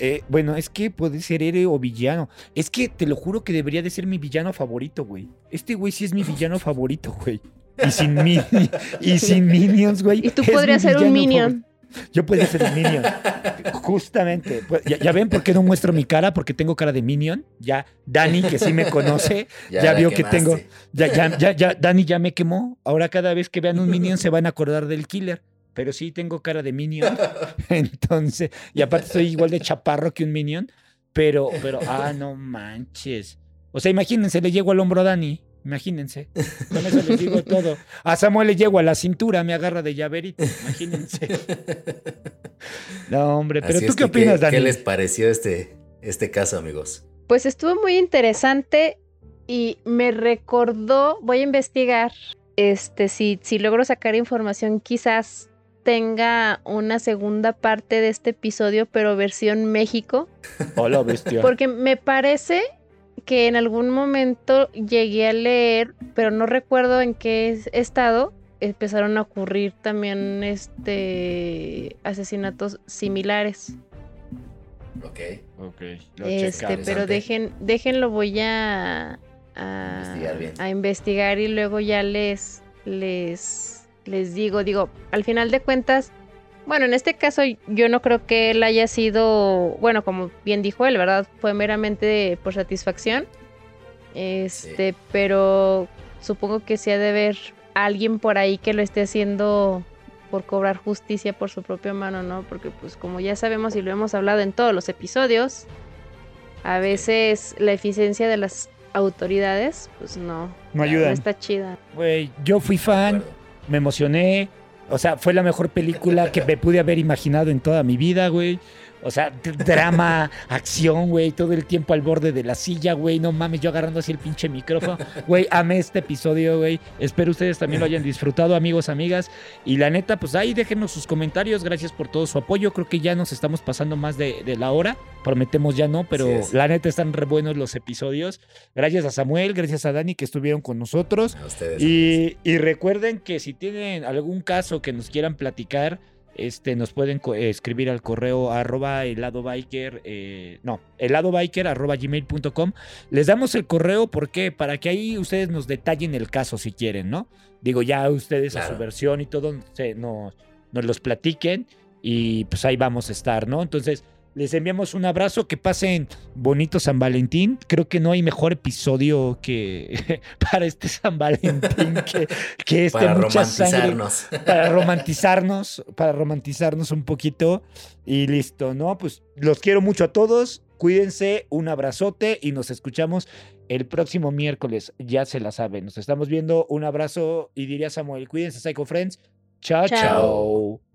Eh, bueno, es que puede ser héroe o villano. Es que te lo juro que debería de ser mi villano favorito, güey. Este güey sí es mi villano *laughs* favorito, güey. Y sin, mi- *laughs* y sin minions, güey. Y tú podrías ser un minion. favorito. Yo podría ser un minion. Justamente. Pues, Ya, ya ven por qué no muestro mi cara, porque tengo cara de minion. Ya Dani, que sí me conoce, *laughs* ya la vio que tengo- ya, ya, ya, ya, Dani ya me quemó. Ahora cada vez que vean un minion se van a acordar del killer. Pero sí tengo cara de minion. *laughs* Entonces, y aparte soy igual de chaparro que un minion. Pero, pero, ah, no manches. O sea, imagínense, le llego al hombro a Dani. Imagínense. Con eso les digo todo. A Samuel le llego a la cintura, me agarra de llaverito. Imagínense. No, hombre, pero Así tú qué que, opinas, Dani? ¿Qué les pareció este, este caso, amigos? Pues estuvo muy interesante y me recordó, voy a investigar, este, si, si logro sacar información, quizás tenga una segunda parte de este episodio, pero versión México, Hola, bestia. *laughs* porque me parece que en algún momento llegué a leer, pero no recuerdo en qué es- estado, empezaron a ocurrir también este asesinatos similares. Ok. Ok, lo Este, pero dejen, déjenlo, voy a, a Investigar bien. a investigar y luego ya les, les, les digo, digo, al final de cuentas, bueno, en este caso yo no creo que él haya sido, bueno, como bien dijo él, ¿verdad? Fue meramente por satisfacción. Este, pero supongo que sí ha de haber alguien por ahí que lo esté haciendo por cobrar justicia por su propia mano, ¿no? Porque pues como ya sabemos y lo hemos hablado en todos los episodios, a veces la eficiencia de las autoridades, pues no, No no ayudan. está chida. Güey, yo fui fan. Me emocioné. O sea, fue la mejor película que me pude haber imaginado en toda mi vida, güey. O sea, drama, *laughs* acción, güey, todo el tiempo al borde de la silla, güey. No mames, yo agarrando así el pinche micrófono. *laughs* Güey, amé este episodio, güey. Espero ustedes también lo hayan disfrutado, amigos, amigas. Y la neta, pues ahí déjenos sus comentarios. Gracias por todo su apoyo. Creo que ya nos estamos pasando más de, de la hora. Prometemos ya no, pero la neta están re buenos los episodios. Gracias a Samuel, gracias a Dani que estuvieron con nosotros. A ustedes. Y, y recuerden que si tienen algún caso que nos quieran platicar, este, nos pueden escribir al correo arroba heladobiker, eh, no, heladobiker arroba gmail.com. Les damos el correo, ¿por qué? Para que ahí ustedes nos detallen el caso si quieren, ¿no? Digo, ya ustedes a su versión y todo se, no, nos los platiquen y pues ahí vamos a estar, ¿no? Entonces, les enviamos un abrazo, que pasen bonito San Valentín. Creo que no hay mejor episodio que *laughs* para este San Valentín que, que este para mucha sangre romantizarnos. para romantizarnos, para romantizarnos un poquito y listo, ¿no? Pues los quiero mucho a todos. Cuídense, un abrazote y nos escuchamos el próximo miércoles. Ya se la saben. Nos estamos viendo. Un abrazo y diría Samuel, cuídense, Psycho Friends. Chao, Chao. chao.